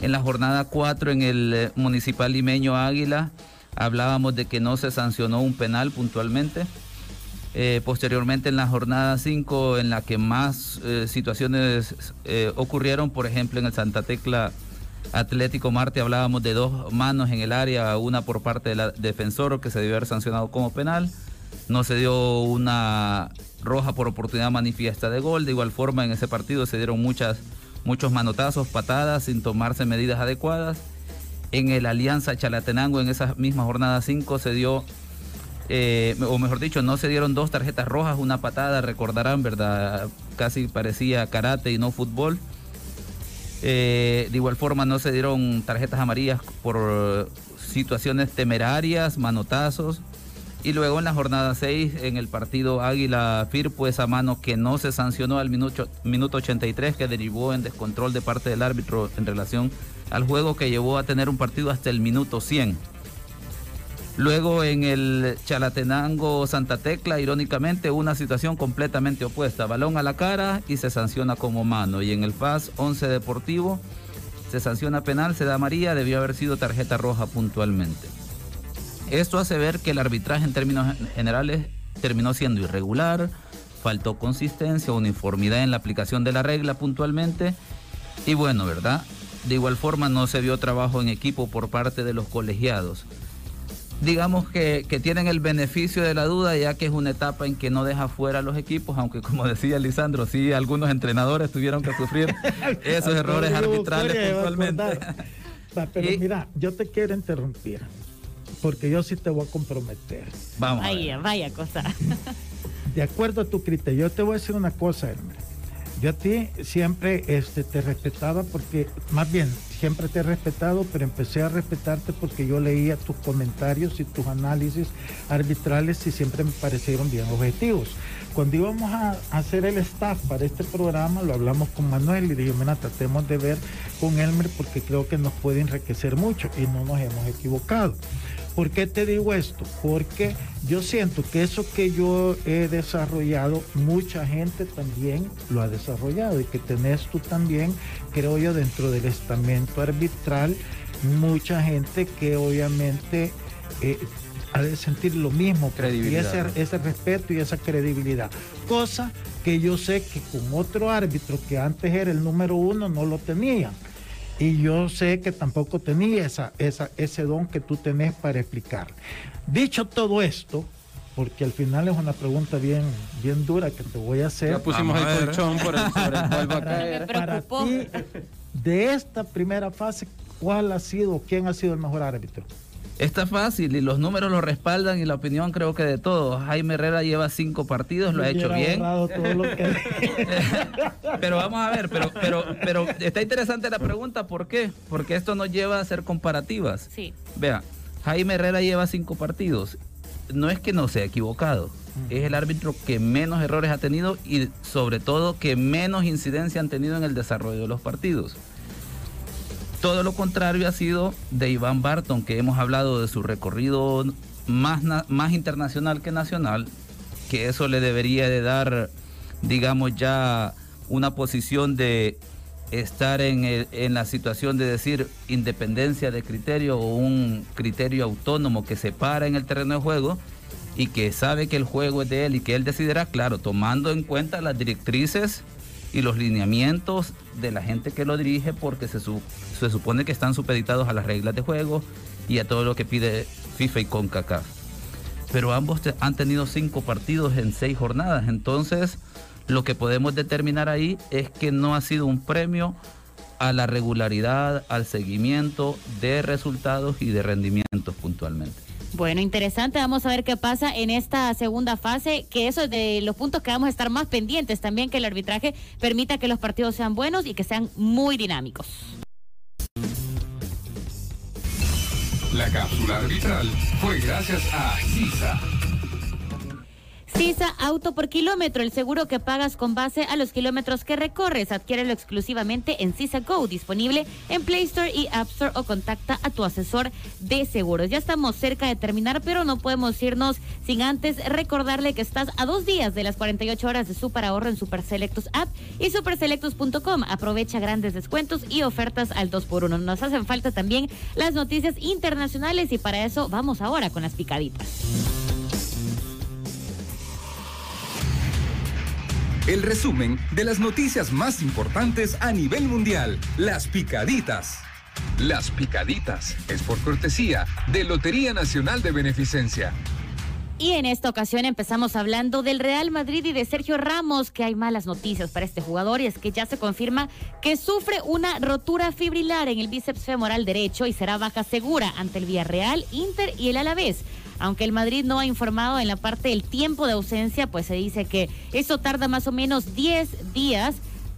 Speaker 4: En la jornada 4 en el eh, Municipal Limeño Águila hablábamos de que no se sancionó un penal puntualmente. Eh, posteriormente en la jornada 5 en la que más situaciones ocurrieron, por ejemplo en el Santa Tecla Atlético Marte hablábamos de dos manos en el área, una por parte del defensor que se debió haber sancionado como penal. No se dio una roja por oportunidad manifiesta de gol. De igual forma en ese partido se dieron muchas, muchos manotazos, patadas sin tomarse medidas adecuadas. En el Alianza Chalatenango en esa misma jornada 5 se dio eh, o mejor dicho, no se dieron dos tarjetas rojas, una patada, recordarán, ¿verdad? Casi parecía karate y no fútbol. Eh, de igual forma no se dieron tarjetas amarillas por situaciones temerarias, manotazos. Y luego en la jornada 6, en el partido Águila Firpo, esa mano que no se sancionó al minuto, minuto 83, que derivó en descontrol de parte del árbitro en relación al juego que llevó a tener un partido hasta el minuto 100. Luego en el Chalatenango Santa Tecla, irónicamente, una situación completamente opuesta. Balón a la cara y se sanciona como mano. Y en el FAS 11 Deportivo se sanciona penal, se da amarilla, debió haber sido tarjeta roja puntualmente. Esto hace ver que el arbitraje en términos generales terminó siendo irregular, faltó consistencia, uniformidad en la aplicación de la regla puntualmente. Y bueno, ¿verdad? De igual forma no se vio trabajo en equipo por parte de los colegiados. Digamos que, que tienen el beneficio de la duda ya que es una etapa en que no deja fuera a los equipos, aunque como decía Lisandro, sí algunos entrenadores tuvieron que sufrir esos errores arbitrales puntualmente.
Speaker 3: Pero mira, yo te quiero interrumpir, porque yo sí te voy a comprometer.
Speaker 2: Vamos. Vaya, vaya cosa.
Speaker 3: De acuerdo a tu criterio, yo te voy a decir una cosa, Elmer. Yo a ti siempre este, te respetaba porque, más bien, siempre te he respetado, pero empecé a respetarte porque yo leía tus comentarios y tus análisis arbitrales y siempre me parecieron bien objetivos. Cuando íbamos a hacer el staff para este programa, lo hablamos con Manuel y dije, mira, tratemos de ver con Elmer porque creo que nos puede enriquecer mucho y no nos hemos equivocado. ¿Por qué te digo esto? Porque yo siento que eso que yo he desarrollado, mucha gente también lo ha desarrollado y que tenés tú también, creo yo, dentro del estamento arbitral, mucha gente que obviamente eh, ha de sentir lo mismo, y ese, ese respeto y esa credibilidad. Cosa que yo sé que con otro árbitro que antes era el número uno no lo tenían y yo sé que tampoco tenía esa, esa, ese don que tú tenés para explicar. Dicho todo esto, porque al final es una pregunta bien, bien dura que te voy a hacer.
Speaker 1: Ya pusimos el colchón por el, sobre el a caer.
Speaker 3: Para ti, de esta primera fase, ¿cuál ha sido, quién ha sido el mejor árbitro?
Speaker 4: Está fácil y los números lo respaldan y la opinión creo que de todos. Jaime Herrera lleva cinco partidos, lo ha hecho bien. pero vamos a ver, pero, pero, pero está interesante la pregunta, ¿por qué? Porque esto nos lleva a hacer comparativas.
Speaker 2: Sí.
Speaker 4: Vea, Jaime Herrera lleva cinco partidos. No es que no se ha equivocado, es el árbitro que menos errores ha tenido y sobre todo que menos incidencia han tenido en el desarrollo de los partidos. Todo lo contrario ha sido de Iván Barton, que hemos hablado de su recorrido más, más internacional que nacional, que eso le debería de dar, digamos, ya una posición de estar en, en, la situación de decir independencia de criterio o un criterio autónomo que se para en el terreno de juego y que sabe que el juego es de él y que él decidirá, claro, tomando en cuenta las directrices y los lineamientos de la gente que lo dirige porque se, se supone que están supeditados a las reglas de juego y a todo lo que pide FIFA y CONCACAF. Pero ambos han tenido cinco partidos en seis jornadas, entonces lo que podemos determinar ahí es que no ha sido un premio a la regularidad, al seguimiento de resultados y de rendimientos puntualmente.
Speaker 2: Bueno, interesante. Vamos a ver qué pasa en esta segunda fase, que eso es de los puntos que vamos a estar más pendientes también, que el arbitraje permita que los partidos sean buenos y que sean muy dinámicos.
Speaker 5: La cápsula arbitral fue gracias a CISA.
Speaker 2: CISA Auto por kilómetro, el seguro que pagas con base a los kilómetros que recorres. Adquiérelo exclusivamente en CISA Go, disponible en Play Store y App Store o contacta a tu asesor de seguros. Ya estamos cerca de terminar, pero no podemos irnos sin antes recordarle que estás a dos días de las 48 horas de Super Ahorro en Super Selectos App y superselectos.com. Aprovecha grandes descuentos y ofertas al 2x1. Nos hacen falta también las noticias internacionales y para eso vamos ahora con las picaditas.
Speaker 5: El resumen de las noticias más importantes a nivel mundial. Las picaditas. Las picaditas es por cortesía de Lotería Nacional de Beneficencia.
Speaker 2: Y en esta ocasión empezamos hablando del Real Madrid y de Sergio Ramos, que hay malas noticias para este jugador y es que ya se confirma que sufre una rotura fibrilar en el bíceps femoral derecho y será baja segura ante el Villarreal, Inter y el Alavés. Aunque el Madrid no ha informado en la parte del tiempo de ausencia, pues se dice que eso tarda más o menos 10 días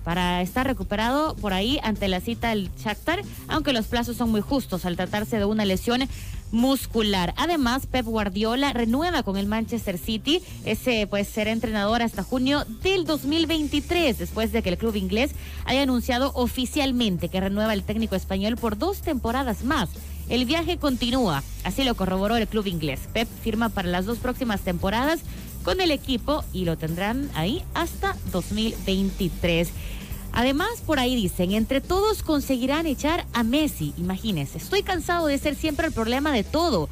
Speaker 2: para estar recuperado por ahí ante la cita del Shakhtar, aunque los plazos son muy justos al tratarse de una lesión muscular. Además, Pep Guardiola renueva con el Manchester City. Ese pues será entrenador hasta junio del 2023, después de que el club inglés haya anunciado oficialmente que renueva el técnico español por dos temporadas más. El viaje continúa, así lo corroboró el club inglés. Pep firma para las dos próximas temporadas con el equipo y lo tendrán ahí hasta 2023. Además, por ahí dicen, entre todos conseguirán echar a Messi. Imagínense, estoy cansado de ser siempre el problema de todo.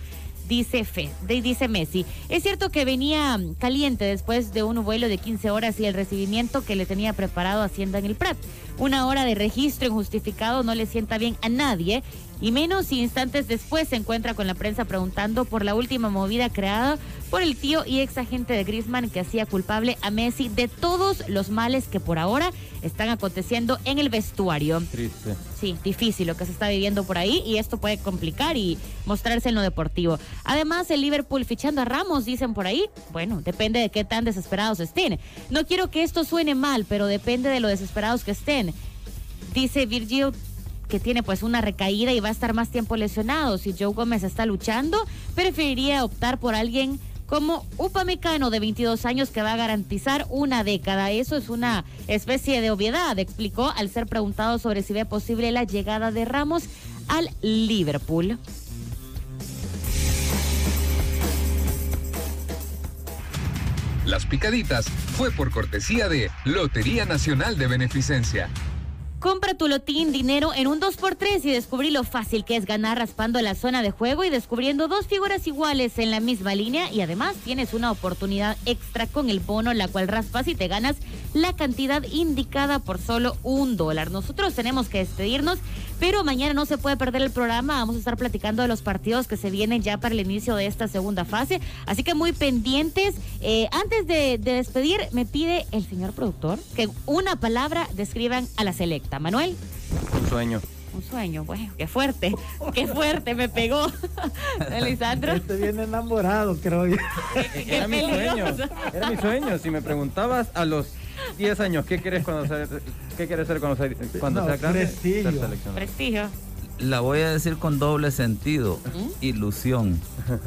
Speaker 2: dice, Fe, dice Messi. Es cierto que venía mm, caliente después de un vuelo de 15 horas y el recibimiento que le tenía preparado Hacienda en el Prat. Una hora de registro injustificado no le sienta bien a nadie. Y menos instantes después se encuentra con la prensa preguntando por la última movida creada por el tío y ex agente de Griezmann que hacía culpable a Messi de todos los males que por ahora están aconteciendo en el vestuario.
Speaker 1: Triste.
Speaker 2: Sí, difícil lo que se está viviendo por ahí y esto puede complicar y mostrarse en lo deportivo. Además, el Liverpool fichando a Ramos, dicen por ahí, bueno, depende de qué tan desesperados estén. No quiero que esto suene mal, pero depende de lo desesperados que estén. Dice Virgil que tiene pues una recaída y va a estar más tiempo lesionado. Si Joe Gómez está luchando, preferiría optar por alguien como Upamecano de 22 años que va a garantizar una década. Eso es una especie de obviedad, explicó al ser preguntado sobre si ve posible la llegada de Ramos al Liverpool.
Speaker 5: Las picaditas fue por cortesía de Lotería Nacional de Beneficencia.
Speaker 2: Compra tu lotín dinero en un 2x3 y descubrí lo fácil que es ganar raspando la zona de juego y descubriendo dos figuras iguales en la misma línea y además tienes una oportunidad extra con el bono la cual raspas y te ganas la cantidad indicada por solo un dólar. Nosotros tenemos que despedirnos, pero mañana no se puede perder el programa. Vamos a estar platicando de los partidos que se vienen ya para el inicio de esta segunda fase. Así que muy pendientes. Eh, antes de, de despedir, me pide el señor productor que una palabra describan a la selecta. Manuel.
Speaker 1: Un sueño.
Speaker 2: Un sueño, bueno, qué fuerte, qué fuerte me pegó. Lisandro.
Speaker 3: Este viene enamorado, creo yo.
Speaker 1: Era mi sueño. Era mi sueño. Si me preguntabas a los 10 años, ¿qué quieres conocer? ¿Qué quieres ser cuando, sea- cuando
Speaker 3: No,
Speaker 1: sea grande?
Speaker 3: prestigio.
Speaker 1: Ser.
Speaker 2: Prestigio.
Speaker 4: La voy a decir con doble sentido. Ilusión.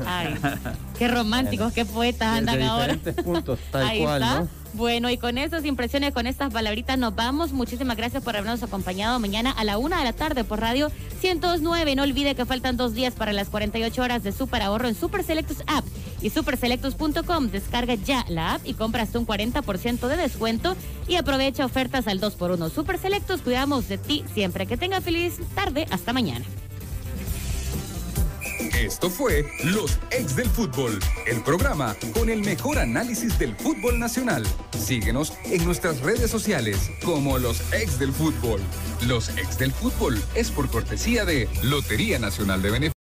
Speaker 2: Ay, qué románticos, qué poetas
Speaker 1: Desde
Speaker 2: andan ahora.
Speaker 1: diferentes puntos, tal
Speaker 2: Ahí
Speaker 1: cual,
Speaker 2: está.
Speaker 1: ¿no?
Speaker 2: Bueno, y con esas impresiones, con estas palabritas nos vamos. Muchísimas gracias por habernos acompañado mañana a la una de la tarde por Radio 109. No olvide que faltan dos días para las 48 horas de super ahorro en Super Selectos App y superselectos.com. Descarga ya la app y compra hasta un 40% de descuento y aprovecha ofertas al 2x1. Super Selectos, cuidamos de ti siempre. Que tenga feliz tarde. Hasta mañana.
Speaker 5: Esto fue Los Ex del Fútbol, el programa con el mejor análisis del fútbol nacional. Síguenos en nuestras redes sociales como Los Ex del Fútbol. Los Ex del Fútbol es por cortesía de Lotería Nacional de Beneficio.